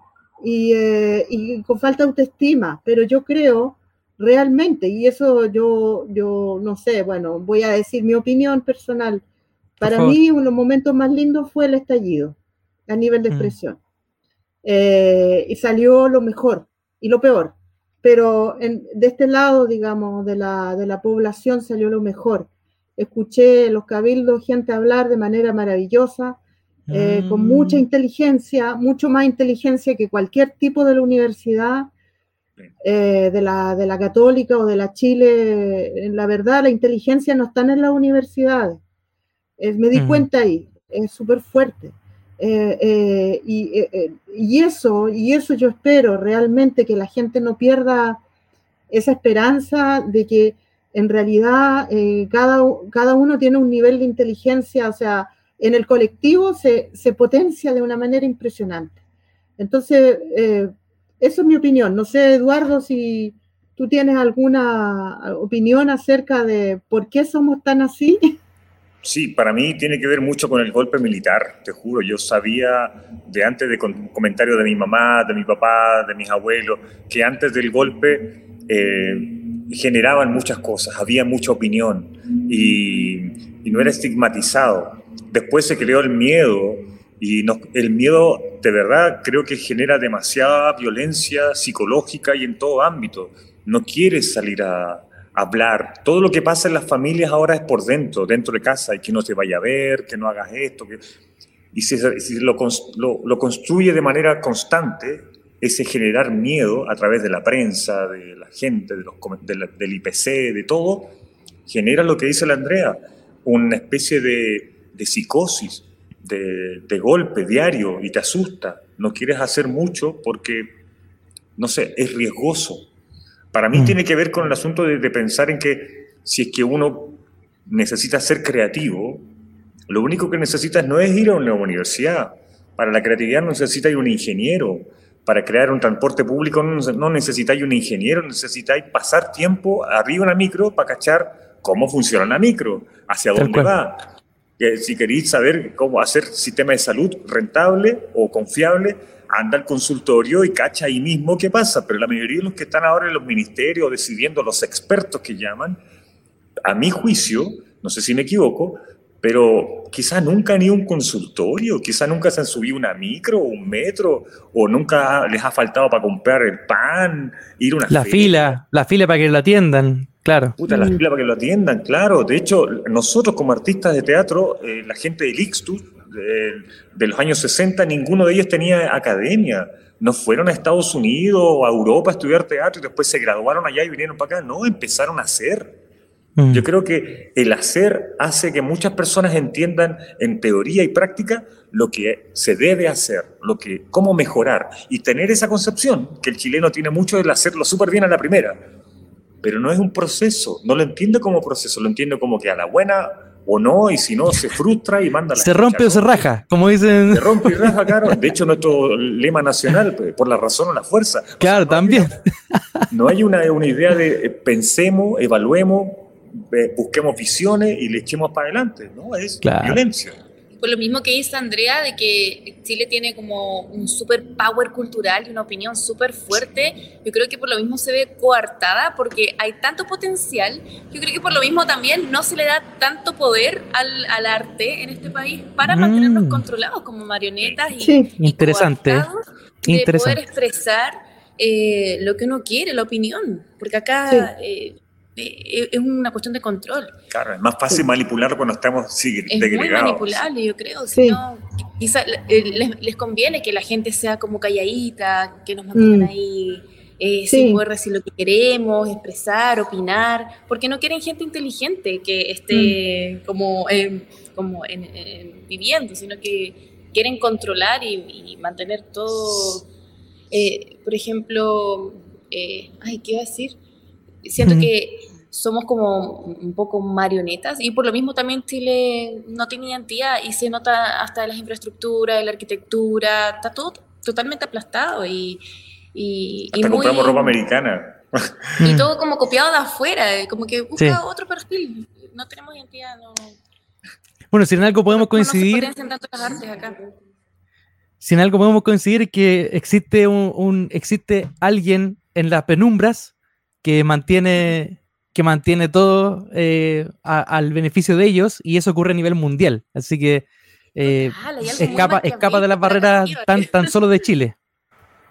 y, eh, con falta de autoestima. Pero yo creo realmente, y eso yo, yo no sé, bueno, voy a decir mi opinión personal. Para mí, uno de los momentos más lindos fue el estallido a nivel de mm. expresión. Eh, y salió lo mejor y lo peor pero de este lado, digamos, de la, de la población salió lo mejor. Escuché los cabildos, gente hablar de manera maravillosa, eh, con mm. mucha inteligencia, mucho más inteligencia que cualquier tipo de la universidad, eh, de, la, de la católica o de la Chile. La verdad, la inteligencia no está en las universidades. me di cuenta ahí, es súper fuerte. y, eso, y eso yo espero realmente que la gente no pierda esa esperanza de que en realidad cada, cada uno tiene un nivel de inteligencia, o sea, en el colectivo se, se potencia de una manera impresionante. Entonces, eh, esa es mi opinión. No sé, Eduardo, si tú tienes alguna opinión acerca de por qué somos tan así. Sí, para mí tiene que ver mucho con el golpe militar, te juro. Yo sabía de antes de comentarios de mi mamá, de mi papá, de mis abuelos, que antes del golpe eh, generaban muchas cosas, había mucha opinión y, no era estigmatizado. Después se creó el miedo y el miedo de verdad creo que genera demasiada violencia psicológica y en todo ámbito. No quieres salir a, hablar. Todo lo que pasa en las familias ahora es por dentro, dentro de casa, y que no te vaya a ver, que no hagas esto. Que... Y si, lo, construye de manera constante, ese generar miedo a través de la prensa, de la gente, de los, del IPC, de todo, genera lo que dice la Andrea, una especie de, de psicosis de, golpe diario y te asusta. No quieres hacer mucho porque, no sé, es riesgoso. Para mí mm. tiene que ver con el asunto de, pensar en que si es que uno necesita ser creativo, lo único que necesitas no es ir a una universidad. Para la creatividad no necesitas un ingeniero. Para crear un transporte público no necesitáis un ingeniero, necesitáis pasar tiempo arriba en la micro para cachar cómo funciona la micro, hacia dónde va si queréis saber cómo hacer sistema de salud rentable o confiable, anda al consultorio y cacha ahí mismo qué pasa. Pero la mayoría de los que están ahora en los ministerios decidiendo, los expertos que llaman, a mi juicio, no sé si me equivoco, pero quizá nunca han ido a un consultorio, quizá nunca se han subido una micro o un metro, o nunca les ha faltado para comprar el pan, ir a una La fila, la fila para que lo atiendan. Claro. Puta, la fila para que lo atiendan, claro. De hecho, nosotros como artistas de teatro, eh, la gente del Ixtus, de, los años 60, ninguno de ellos tenía academia. No fueron a Estados Unidos o a Europa a estudiar teatro y después se graduaron allá y vinieron para acá. No, empezaron a hacer. Mm. Yo creo que el hacer hace que muchas personas entiendan en teoría y práctica lo que se debe hacer, lo que, cómo mejorar y tener esa concepción que el chileno tiene mucho de hacerlo súper bien a la primera pero no es un proceso, no lo entiendo como proceso, lo entiendo como que a la buena o no, y si no, se frustra y manda la Se rompe o se raja, como dicen. Se rompe y raja, claro. De hecho, nuestro lema nacional, pues, por la razón o la fuerza. Claro, también. no hay una, una idea de eh, pensemos, evaluemos, busquemos visiones y le echemos para adelante, ¿no? Es violencia. Por lo mismo que dice Andrea, de que Chile tiene como un super power cultural y una opinión súper fuerte, yo creo que por lo mismo se ve coartada porque hay tanto potencial, yo creo que por lo mismo también no se le da tanto poder al, al arte en este país para mantenernos mm. controlados como marionetas y, sí. interesante. de poder expresar eh, lo que uno quiere, la opinión, porque acá... Eh, eh, es una cuestión de control. Claro, es más fácil manipular cuando estamos sí, Es muy manipulable, yo creo. Si no, quizá eh, les, conviene que la gente sea como calladita, que nos mantengan mm. ahí eh, sin poder decir lo que queremos, expresar, opinar, porque no quieren gente inteligente que esté mm. como, como viviendo, sino que quieren controlar y, mantener todo. por ejemplo, ay, ¿qué iba a decir? siento que somos como un poco marionetas y por lo mismo también Chile no tiene identidad y se nota hasta de las infraestructuras, de la arquitectura, está todo totalmente aplastado y... y hasta compramos ropa americana. Y todo como copiado de afuera, como que busca otro perfil. No tenemos identidad, no... Bueno, si en algo podemos coincidir... No si en algo podemos coincidir que existe un existe alguien en las penumbras que mantiene, que mantiene todo eh, al beneficio de ellos y eso ocurre a nivel mundial. Así que eh, escapa, escapa de las barreras tan, tan solo de Chile.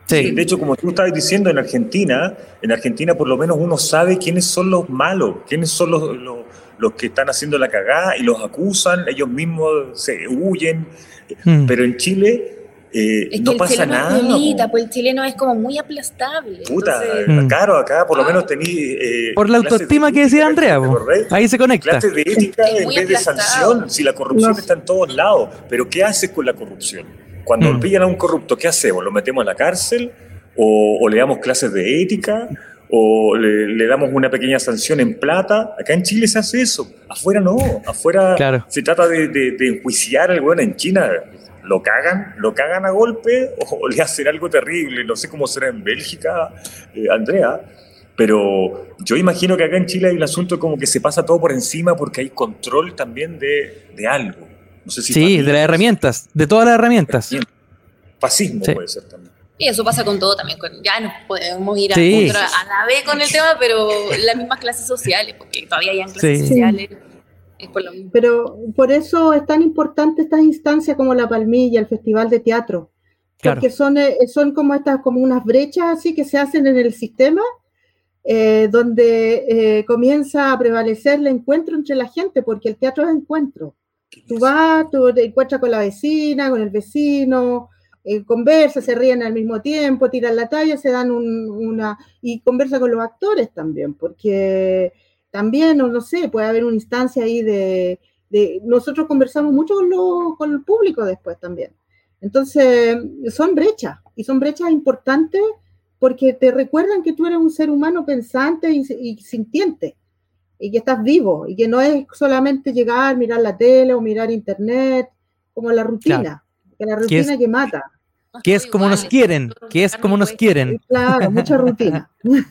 Sí. De hecho, como tú estabas diciendo, en Argentina, en Argentina por lo menos uno sabe quiénes son los malos, quiénes son los, los, que están haciendo la cagada y los acusan, ellos mismos se huyen. Mm. Pero en Chile eh, no pasa nada. pues el chileno es como muy aplastable. Puta, claro, acá por lo menos tení. Eh, por la autoestima que decía Andrea, ahí se conecta. Clases de ética en vez de sanción, si la corrupción está en todos lados. Pero ¿qué haces con la corrupción? Cuando mm. pillan a un corrupto, ¿qué hacemos? ¿Lo metemos en la cárcel? ¿O, le damos clases de ética? ¿O le, damos una pequeña sanción en plata? Acá en Chile se hace eso. Afuera no. Afuera se trata de, de, enjuiciar al bueno en China lo cagan, lo cagan a golpe o le hacen algo terrible. No sé cómo será en Bélgica, eh, Andrea, pero yo imagino que acá en Chile hay un asunto como que se pasa todo por encima porque hay control también de, de algo. No sé si sí, de las herramientas, de todas las herramientas. Fascismo puede ser también. Y eso pasa con todo también. ya nos podemos ir a, a, la vez con el tema, pero las mismas clases sociales, porque todavía hay clases sociales. Pero por eso es tan importante estas instancias como la Palmilla, el Festival de Teatro, porque son, eh, son como estas, como unas brechas así que se hacen en el sistema, eh, donde eh, comienza a prevalecer el encuentro entre la gente, porque el teatro es encuentro. Tú vas, tú te encuentras con la vecina, con el vecino, conversa, se ríen al mismo tiempo, tiran la talla, se dan una... y conversa con los actores también, porque también, no, no sé, puede haber una instancia ahí de, nosotros conversamos mucho con, con el público después también. Entonces, son brechas, y son brechas importantes porque te recuerdan que tú eres un ser humano pensante y, sintiente, y que estás vivo, y que no es solamente llegar, mirar la tele o mirar internet, como la rutina, que la rutina que mata. Que es como nos quieren, que es como nos quieren. Claro, mucha rutina.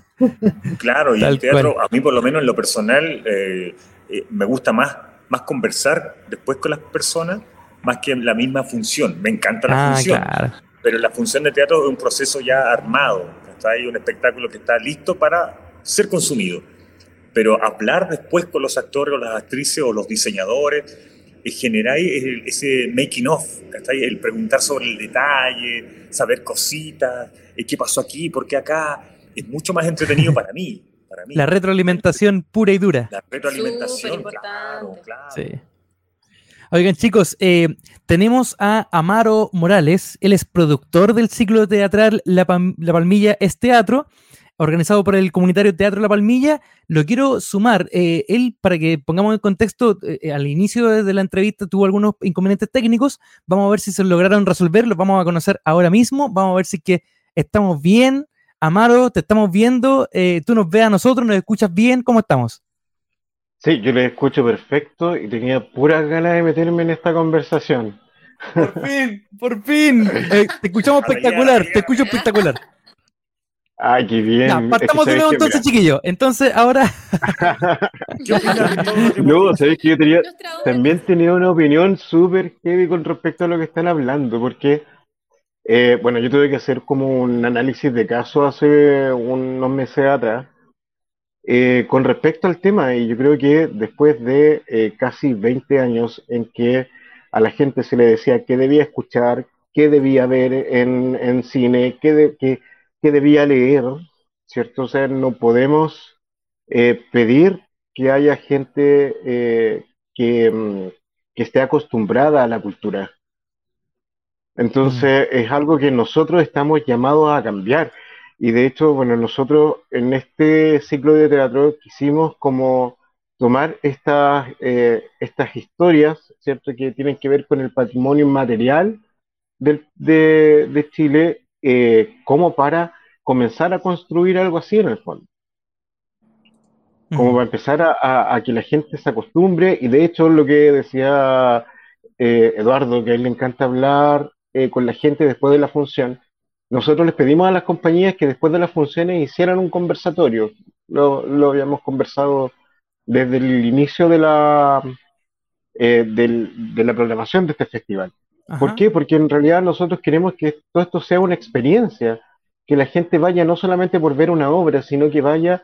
Claro, y el teatro, a mí por lo menos en lo personal, eh, eh, me gusta más, más conversar después con las personas, más que la misma función. Me encanta la ah, función, pero la función de teatro es un proceso ya armado. Está ahí un espectáculo que está listo para ser consumido. Pero hablar después con los actores o las actrices o los diseñadores, generar ese making of, el preguntar sobre el detalle, saber cositas, eh, qué pasó aquí, por qué acá, es mucho más entretenido para mí. Para mí. La retroalimentación pura y dura. La retroalimentación, claro, claro. Sí. Oigan, chicos, eh, tenemos a Amaro Morales. Él es productor del ciclo teatral La, Palmilla es Teatro, organizado por el comunitario Teatro La Palmilla. Lo quiero sumar. Eh, él, para que pongamos en contexto, eh, al inicio de la entrevista tuvo algunos inconvenientes técnicos. Vamos a ver si se lograron resolver. Los vamos a conocer ahora mismo. Vamos a ver si que estamos bien. Amaro, te estamos viendo, eh, tú nos ves a nosotros, nos escuchas bien, ¿cómo estamos? Sí, yo les escucho perfecto y tenía puras ganas de meterme en esta conversación. Por fin, por fin. Eh, te escuchamos espectacular, te escucho espectacular. Ay, qué bien. partamos de nuevo entonces, chiquillo. Entonces, ahora. no, sabéis que yo tenía, también tenía una opinión súper heavy con respecto a lo que están hablando, porque eh, bueno, yo tuve que hacer como un análisis de caso hace unos meses atrás eh, con respecto al tema y yo creo que después de eh, casi 20 años en que a la gente se le decía qué debía escuchar, qué debía ver en, cine, qué, qué, debía leer, ¿cierto? O sea, no podemos pedir que haya gente que, mm, que esté acostumbrada a la cultura. Entonces es algo que nosotros estamos llamados a cambiar. Y de hecho, bueno, nosotros en este ciclo de teatro quisimos como tomar estas, eh, estas historias, ¿cierto? Que tienen que ver con el patrimonio material de, Chile, eh, como para comenzar a construir algo así en el fondo. Como para empezar a, que la gente se acostumbre, y de hecho lo que decía eh, Eduardo, que a él le encanta hablar eh, con la gente después de la función, nosotros les pedimos a las compañías que después de las funciones hicieran un conversatorio. Lo, lo habíamos conversado desde el inicio de la, eh, de la programación de este festival. ¿Por qué? Porque en realidad nosotros queremos que todo esto sea una experiencia, que la gente vaya no solamente por ver una obra, sino que vaya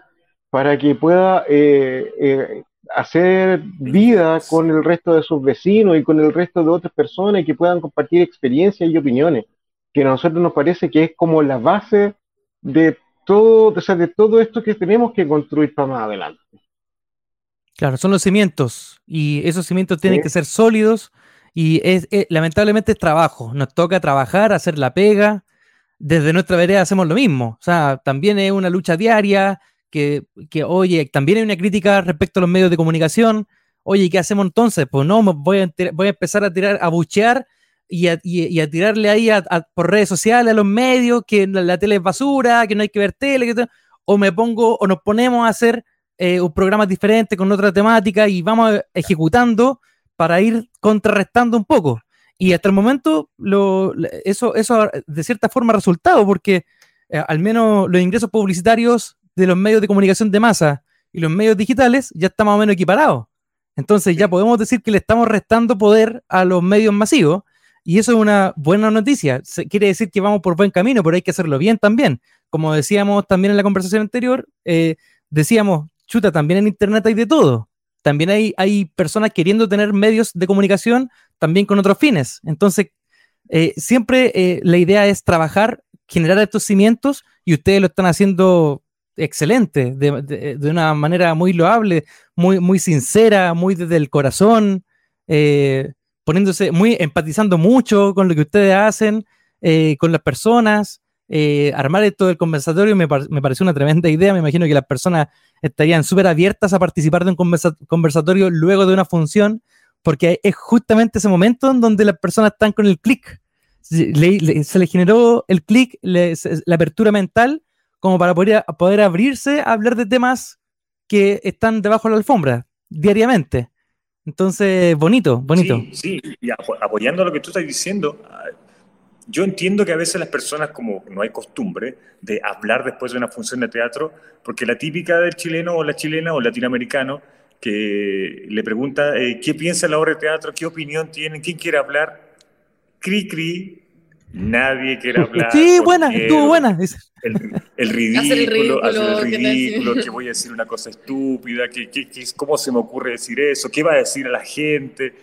para que pueda eh, hacer vida con el resto de sus vecinos y con el resto de otras personas y que puedan compartir experiencias y opiniones, que a nosotros nos parece que es como la base de todo, o sea, de todo esto que tenemos que construir para más adelante. Claro, son los cimientos y esos cimientos tienen que ser sólidos Y es, lamentablemente es trabajo. Nos toca trabajar, hacer la pega. Desde nuestra vereda hacemos lo mismo. O sea, también es una lucha diaria que, que, oye, también hay una crítica respecto a los medios de comunicación. Oye, ¿qué hacemos entonces? Pues no, voy a, voy a empezar a tirar, a buchear y a, y, a tirarle ahí por redes sociales a los medios que la, tele es basura, que no hay que ver tele, o me pongo, o nos ponemos a hacer eh, un programa diferente con otra temática y vamos ejecutando para ir contrarrestando un poco. Y hasta el momento lo, eso, eso de cierta forma ha resultado, porque eh, al menos los ingresos publicitarios de los medios de comunicación de masa y los medios digitales ya están más o menos equiparados. Entonces ya podemos decir que le estamos restando poder a los medios masivos y eso es una buena noticia. quiere decir que vamos por buen camino, pero hay que hacerlo bien también. Como decíamos también en la conversación anterior, eh, decíamos, chuta, también en Internet hay de todo. También hay, hay personas queriendo tener medios de comunicación también con otros fines. Entonces, eh, siempre eh, la idea es trabajar, generar estos cimientos y ustedes lo están haciendo excelente, de, una manera muy loable, muy, muy sincera, muy desde el corazón, poniéndose, muy empatizando mucho con lo que ustedes hacen, con las personas. Eh, armar esto del conversatorio me, me, pareció una tremenda idea. Me imagino que las personas estarían súper abiertas a participar de un conversatorio luego de una función, porque es justamente ese momento en donde las personas están con el clic. Se, le, generó el clic, la apertura mental, como para poder, poder abrirse a hablar de temas que están debajo de la alfombra diariamente. Entonces, bonito, bonito. Sí, sí, y apoyando lo que tú estás diciendo, yo entiendo que a veces las personas, como no hay costumbre de hablar después de una función de teatro, porque la típica del chileno o la chilena o el latinoamericano que le pregunta eh, qué piensa la obra de teatro, qué opinión tiene, quién quiere hablar, cri cri, nadie quiere hablar. Sí, buena, estuvo buena. El, ridículo, hacer el ridículo, que voy a decir una cosa estúpida, que, que, cómo se me ocurre decir eso, qué va a decir a la gente,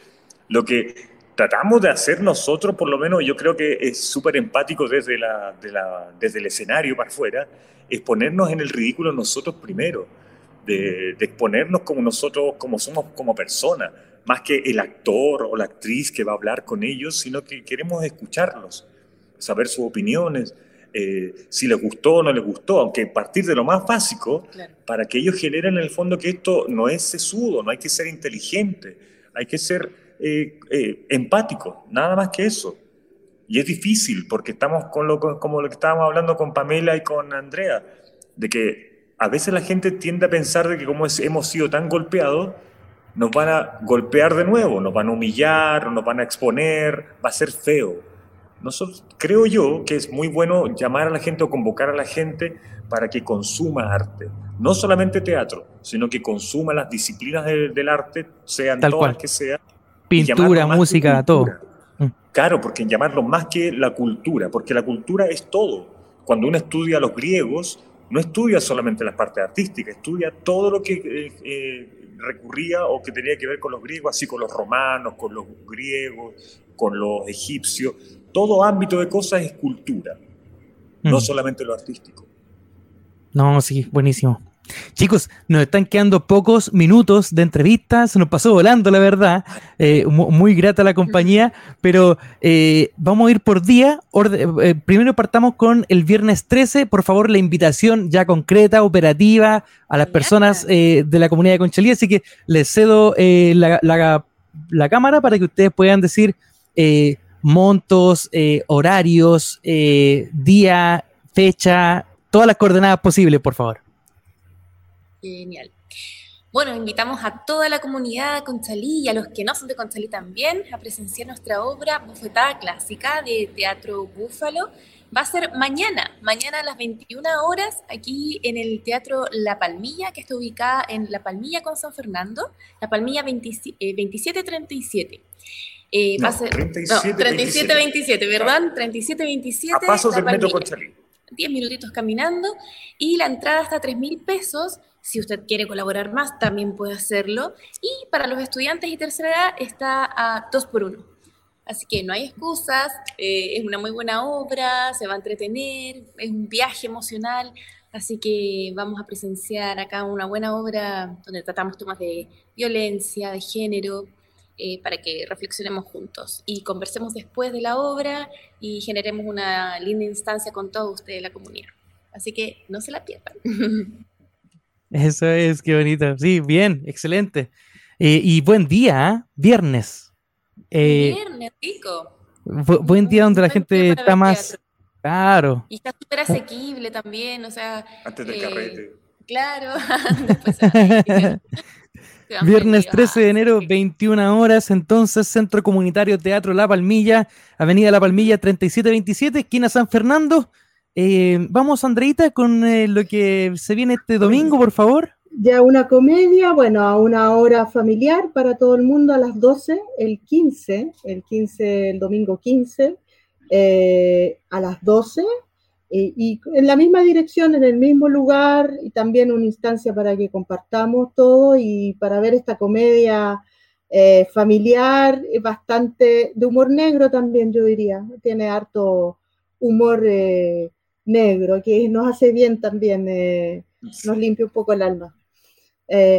lo que tratamos de hacer nosotros, por lo menos yo creo que es súper empático desde, la, desde el escenario para afuera, es ponernos en el ridículo nosotros primero, de, exponernos como nosotros, como somos como personas, más que el actor o la actriz que va a hablar con ellos, sino que queremos escucharlos, saber sus opiniones, eh, si les gustó o no les gustó, aunque partir de lo más básico, para que ellos generen en el fondo que esto no es sesudo, no hay que ser inteligente, hay que ser eh, eh, empático, nada más que eso. Y es difícil porque estamos con lo, como lo que estábamos hablando con Pamela y con Andrea, de que a veces la gente tiende a pensar de que como hemos sido tan golpeados, nos van a golpear de nuevo, nos van a humillar, nos van a exponer, va a ser feo. Nosotros, creo yo que es muy bueno llamar a la gente o convocar a la gente para que consuma arte. No solamente teatro, sino que consuma las disciplinas del arte, sean todas las que sean, Pintura, música, todo. Mm. Claro, porque llamarlo más que la cultura, porque la cultura es todo. Cuando uno estudia a los griegos, no estudia solamente la parte artística, estudia todo lo que eh, eh, recurría o que tenía que ver con los griegos, así con los romanos, con los griegos, con los egipcios. Todo ámbito de cosas es cultura, no mm. solamente lo artístico. No, sí, buenísimo. Chicos, nos están quedando pocos minutos de entrevista, se nos pasó volando, la verdad. Eh, muy grata la compañía, pero eh, vamos a ir por día. Eh, primero partamos con el viernes 13. Por favor, la invitación ya concreta, operativa, a las personas de la comunidad de Conchalí. Así que les cedo la, la, cámara para que ustedes puedan decir montos, horarios, día, fecha, todas las coordenadas posibles, por favor. Genial. Bueno, invitamos a toda la comunidad de Conchalí y a los que no son de Conchalí también a presenciar nuestra obra Bufetada Clásica de Teatro Búfalo. Va a ser mañana, mañana a las 21 horas, aquí en el Teatro La Palmilla, que está ubicada en La Palmilla con San Fernando, La Palmilla 2737. Eh, va a ser, 3727, ¿verdad? 3727. A pasos del metro Conchalí. 10 minutitos caminando y la entrada está a 3 mil pesos si usted quiere colaborar más, también puede hacerlo. Y para los estudiantes y tercera edad está a 2 por 1. Así que no hay excusas, eh, es una muy buena obra, se va a entretener, es un viaje emocional. Así que vamos a presenciar acá una buena obra donde tratamos temas de violencia, de género, eh, para que reflexionemos juntos y conversemos después de la obra y generemos una linda instancia con todos ustedes de la comunidad. Así que no se la pierdan. Eso es, qué bonito. Sí, bien, excelente. Eh, y buen día, ¿eh? viernes. viernes, rico. buen día donde la gente está más... Claro. Y está súper asequible también, o sea... Antes del carrete. Claro. Viernes 13 de enero, 21 horas, entonces, Centro Comunitario Teatro La Palmilla, Avenida La Palmilla 3727, esquina San Fernando. Eh, vamos, Andreita, con eh, lo que se viene este domingo, por favor. Ya una comedia, bueno, a una hora familiar para todo el mundo a las 12, el 15, el 15, el domingo 15, eh, a las 12, y en la misma dirección, en el mismo lugar, y también una instancia para que compartamos todo y para ver esta comedia eh, familiar, bastante de humor negro también, yo diría. Tiene harto humor eh, negro, que nos hace bien también, eh, nos limpia un poco el alma.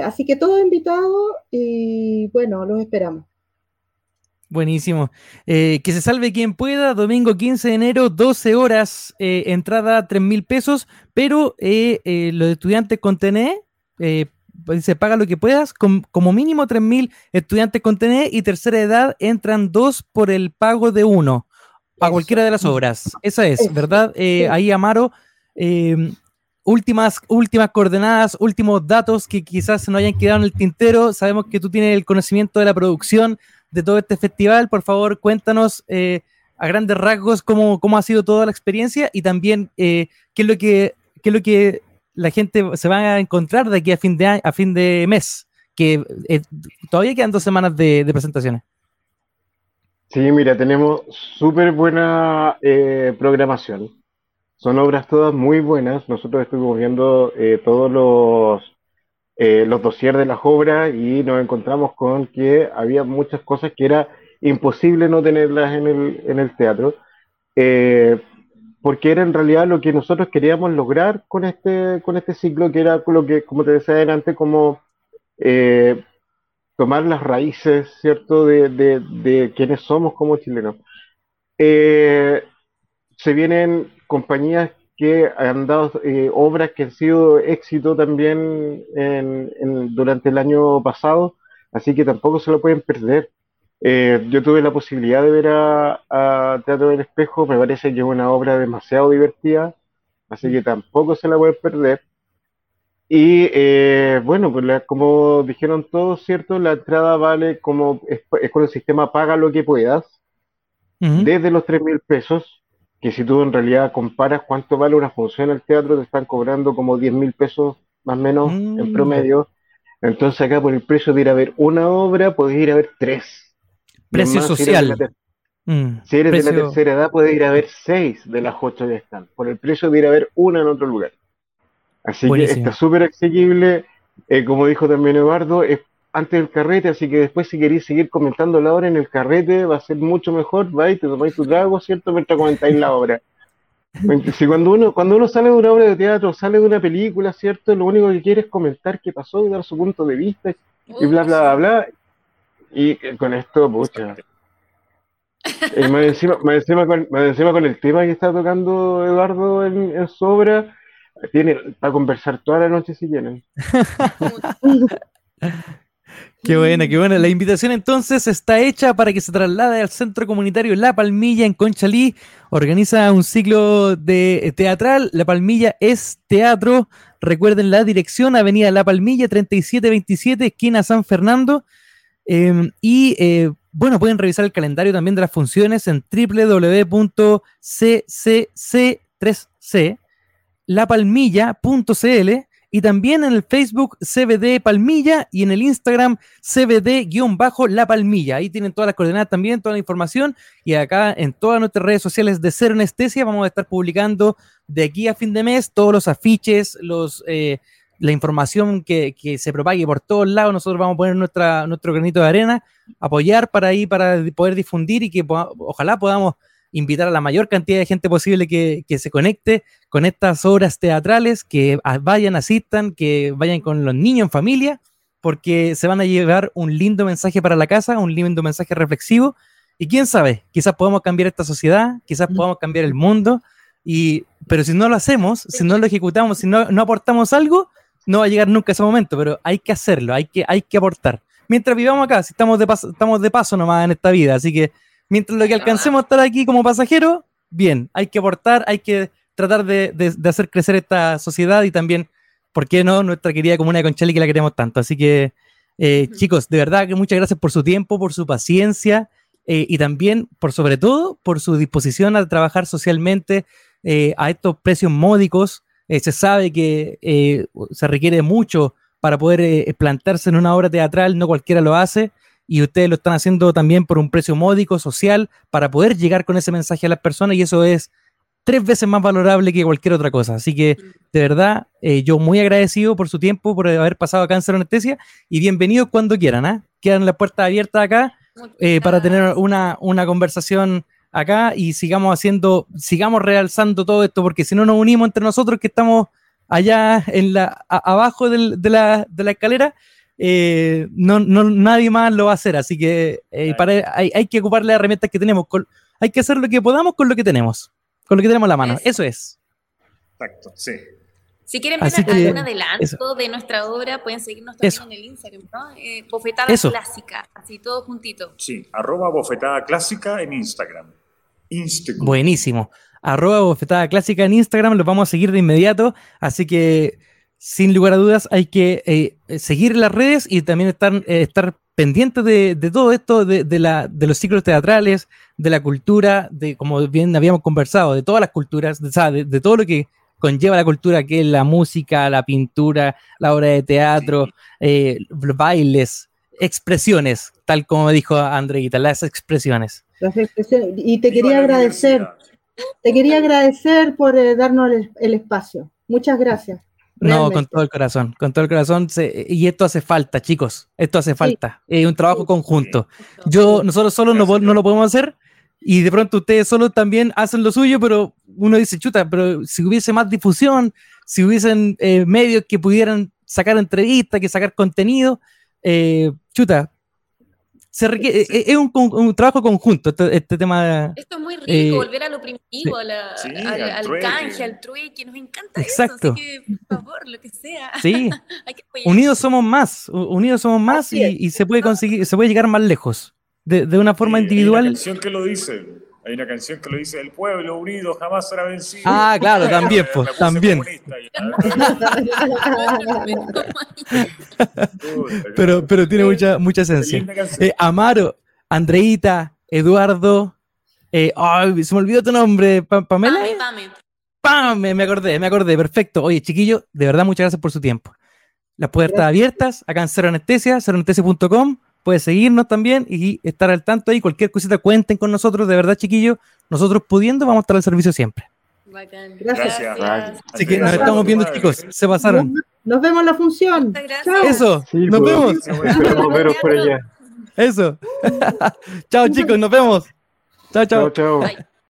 así que todo invitado y bueno, los esperamos. Buenísimo. Eh, que se salve quien pueda, domingo 15 de enero, 12 horas, eh, entrada 3 mil pesos, pero eh, los estudiantes con TNE, se paga lo que puedas, como mínimo 3 mil estudiantes con TNE y tercera edad entran dos por el pago de uno, a cualquiera de las obras. Esa es, ¿verdad? Ahí Amaro, últimas, últimas coordenadas, últimos datos que quizás se nos hayan quedado en el tintero. Sabemos que tú tienes el conocimiento de la producción de todo este festival. Por favor, cuéntanos eh, a grandes rasgos cómo, cómo, ha sido toda la experiencia y también eh, qué, es lo que, qué es lo que la gente se va a encontrar de aquí a fin de, a fin de mes, que eh, todavía quedan dos semanas de, presentaciones. Sí, mira, tenemos súper buena programación. Son obras todas muy buenas. Nosotros estuvimos viendo todos los eh, los dossiers de las obras y nos encontramos con que había muchas cosas que era imposible no tenerlas en el, en el teatro, eh, porque era en realidad lo que nosotros queríamos lograr con este, con este ciclo, que era lo que, como te decía adelante, como eh, tomar las raíces, ¿cierto?, de, de, de quienes somos como chilenos. se vienen compañías que han dado eh, obras que han sido éxito también durante el año pasado, así que tampoco se lo pueden perder. Eh, yo tuve la posibilidad de ver a, Teatro del Espejo, me parece que es una obra demasiado divertida, así que tampoco se la pueden perder. Y eh, bueno, pues como dijeron todos, ¿cierto? La entrada vale como es, con el sistema paga lo que puedas, desde los 3 mil pesos que si tú en realidad comparas cuánto vale una función al teatro, te están cobrando como 10 mil pesos más o menos en mm. promedio. Entonces acá por el precio de ir a ver una obra, puedes ir a ver tres. Precio social. Mm, si eres, de la, tercera edad, puedes ir a ver seis de las ocho que están, por el precio de ir a ver una en otro lugar. Así que está súper accesible. Eh, como dijo también Eduardo, es antes del carrete, así que después si queréis seguir comentando la obra en el carrete va a ser mucho mejor, vais, te tomáis tu trago, ¿cierto? Mientras comentáis la obra. Si cuando uno, cuando uno sale de una obra de teatro, sale de una película, ¿cierto? Lo único que quiere es comentar qué pasó y dar su punto de vista y bla, bla, bla, bla. Y con esto, pucha. Y más, encima, más, encima con, encima con el tema que está tocando Eduardo en, en su obra, tiene para conversar toda la noche si quieren. Qué buena, qué buena. La invitación entonces está hecha para que se traslade al Centro Comunitario La Palmilla en Conchalí. Organiza un ciclo de teatral. La Palmilla es teatro. Recuerden la dirección, Avenida La Palmilla 3727, esquina San Fernando. Em, y eh, bueno, pueden revisar el calendario también de las funciones en www.ccc3c lapalmilla.cl y también en el Facebook CBD Palmilla y en el Instagram CBD-La Palmilla. Ahí tienen todas las coordenadas también, toda la información y acá en todas nuestras redes sociales de Cero Anestesia vamos a estar publicando de aquí a fin de mes todos los afiches, los... Eh, la información que, que, se propague por todos lados, nosotros vamos a poner nuestra, nuestro granito de arena, apoyar para ahí, para poder difundir y que ojalá podamos invitar a la mayor cantidad de gente posible que, se conecte con estas obras teatrales, que vayan, asistan, que vayan con los niños en familia porque se van a llevar un lindo mensaje para la casa, un lindo mensaje reflexivo. Y quién sabe, quizás podamos cambiar esta sociedad, quizás podamos cambiar el mundo, y, pero si no lo hacemos, si no lo ejecutamos, si no, no aportamos algo, no va a llegar nunca ese momento, pero hay que hacerlo, hay que, hay que aportar. Mientras vivamos acá, si estamos de, paso, estamos de paso nomás en esta vida, así que mientras lo que alcancemos a estar aquí como pasajeros, bien, hay que aportar, hay que tratar de, de, hacer crecer esta sociedad y también, ¿por qué no?, nuestra querida comuna de Conchali que la queremos tanto. Así que, eh, chicos, de verdad que muchas gracias por su tiempo, por su paciencia eh, y también, por sobre todo, por su disposición a trabajar socialmente eh, a estos precios módicos. se sabe que se requiere mucho para poder plantarse en una obra teatral, no cualquiera lo hace y ustedes lo están haciendo también por un precio módico, social, para poder llegar con ese mensaje a las personas y eso es tres veces más valorable que cualquier otra cosa. Así que, de verdad, eh, yo muy agradecido por su tiempo, por haber pasado acá en Cero Anestesia y bienvenidos cuando quieran. ¿eh? Quedan las puertas abiertas acá eh, para tener una, una conversación acá y sigamos haciendo, sigamos realzando todo esto, porque si no nos unimos entre nosotros que estamos allá en la, abajo de, la, de la escalera, eh, no, no, nadie más lo va a hacer. Así que eh, para, hay, hay, que ocupar las herramientas que tenemos. hay que hacer lo que podamos con lo que tenemos, con lo que tenemos en la mano. Eso, es. Exacto, sí. Si quieren ver algún adelanto de nuestra obra, pueden seguirnos también en el Instagram, ¿no? Eh, bofetada Clásica, así todo juntito. Sí, arroba Bofetada Clásica en Instagram. Instagram. Buenísimo. Arroba Bofetada Clásica en Instagram, lo vamos a seguir de inmediato. Así que sin lugar a dudas hay que eh, seguir las redes y también estar, eh, estar pendientes de, todo esto, de, la, de los ciclos teatrales, de la cultura, de como bien habíamos conversado, de todas las culturas, de, de todo lo que conlleva la cultura, que es la música, la pintura, la obra de teatro, eh, bailes, expresiones, tal como dijo Andreita, las expresiones. Las expresiones. Y te quería agradecer, te quería agradecer por darnos el espacio. Muchas gracias. No, con todo el corazón, con todo el corazón. y esto hace falta, chicos. Esto hace falta. Es un trabajo conjunto. Yo, nosotros solo no, no, lo podemos hacer y de pronto ustedes solo también hacen lo suyo, pero uno dice, chuta, pero si hubiese más difusión, si hubiesen eh, medios que pudieran sacar entrevistas, que sacar contenido, eh, chuta, e, e, es un, trabajo conjunto este, este, tema. Esto es muy rico, eh, volver a lo primitivo, al, canje, al trueque, nos encanta Exacto. eso, así que por favor, lo que sea. Sí, unidos somos más, unidos somos más y, se puede conseguir, se puede llegar más lejos, de, de una forma individual. Hay una canción que lo dice, hay una canción que lo dice, el pueblo unido jamás será vencido. Ah, claro, también, pues, también. pero, pero tiene mucha, mucha esencia. Eh, Amaro, Andreita, Eduardo, eh, se me olvidó tu nombre, Pamela. Pame, me acordé, me acordé, perfecto. Oye, chiquillo, de verdad, muchas gracias por su tiempo. Las puertas abiertas, acá en Cero Anestesia, ceroanestesia.com puede seguirnos también y estar al tanto ahí. Cualquier cosita cuenten con nosotros, de verdad, chiquillos. Nosotros pudiendo vamos a estar al servicio siempre. Bacán. Gracias. Así que nos estamos viendo, chicos. Se pasaron. Nos vemos en la función. Eso. nos pues, vemos. por allá. Eso. chao, chicos. Nos vemos. Chao, chao. Chao, chao.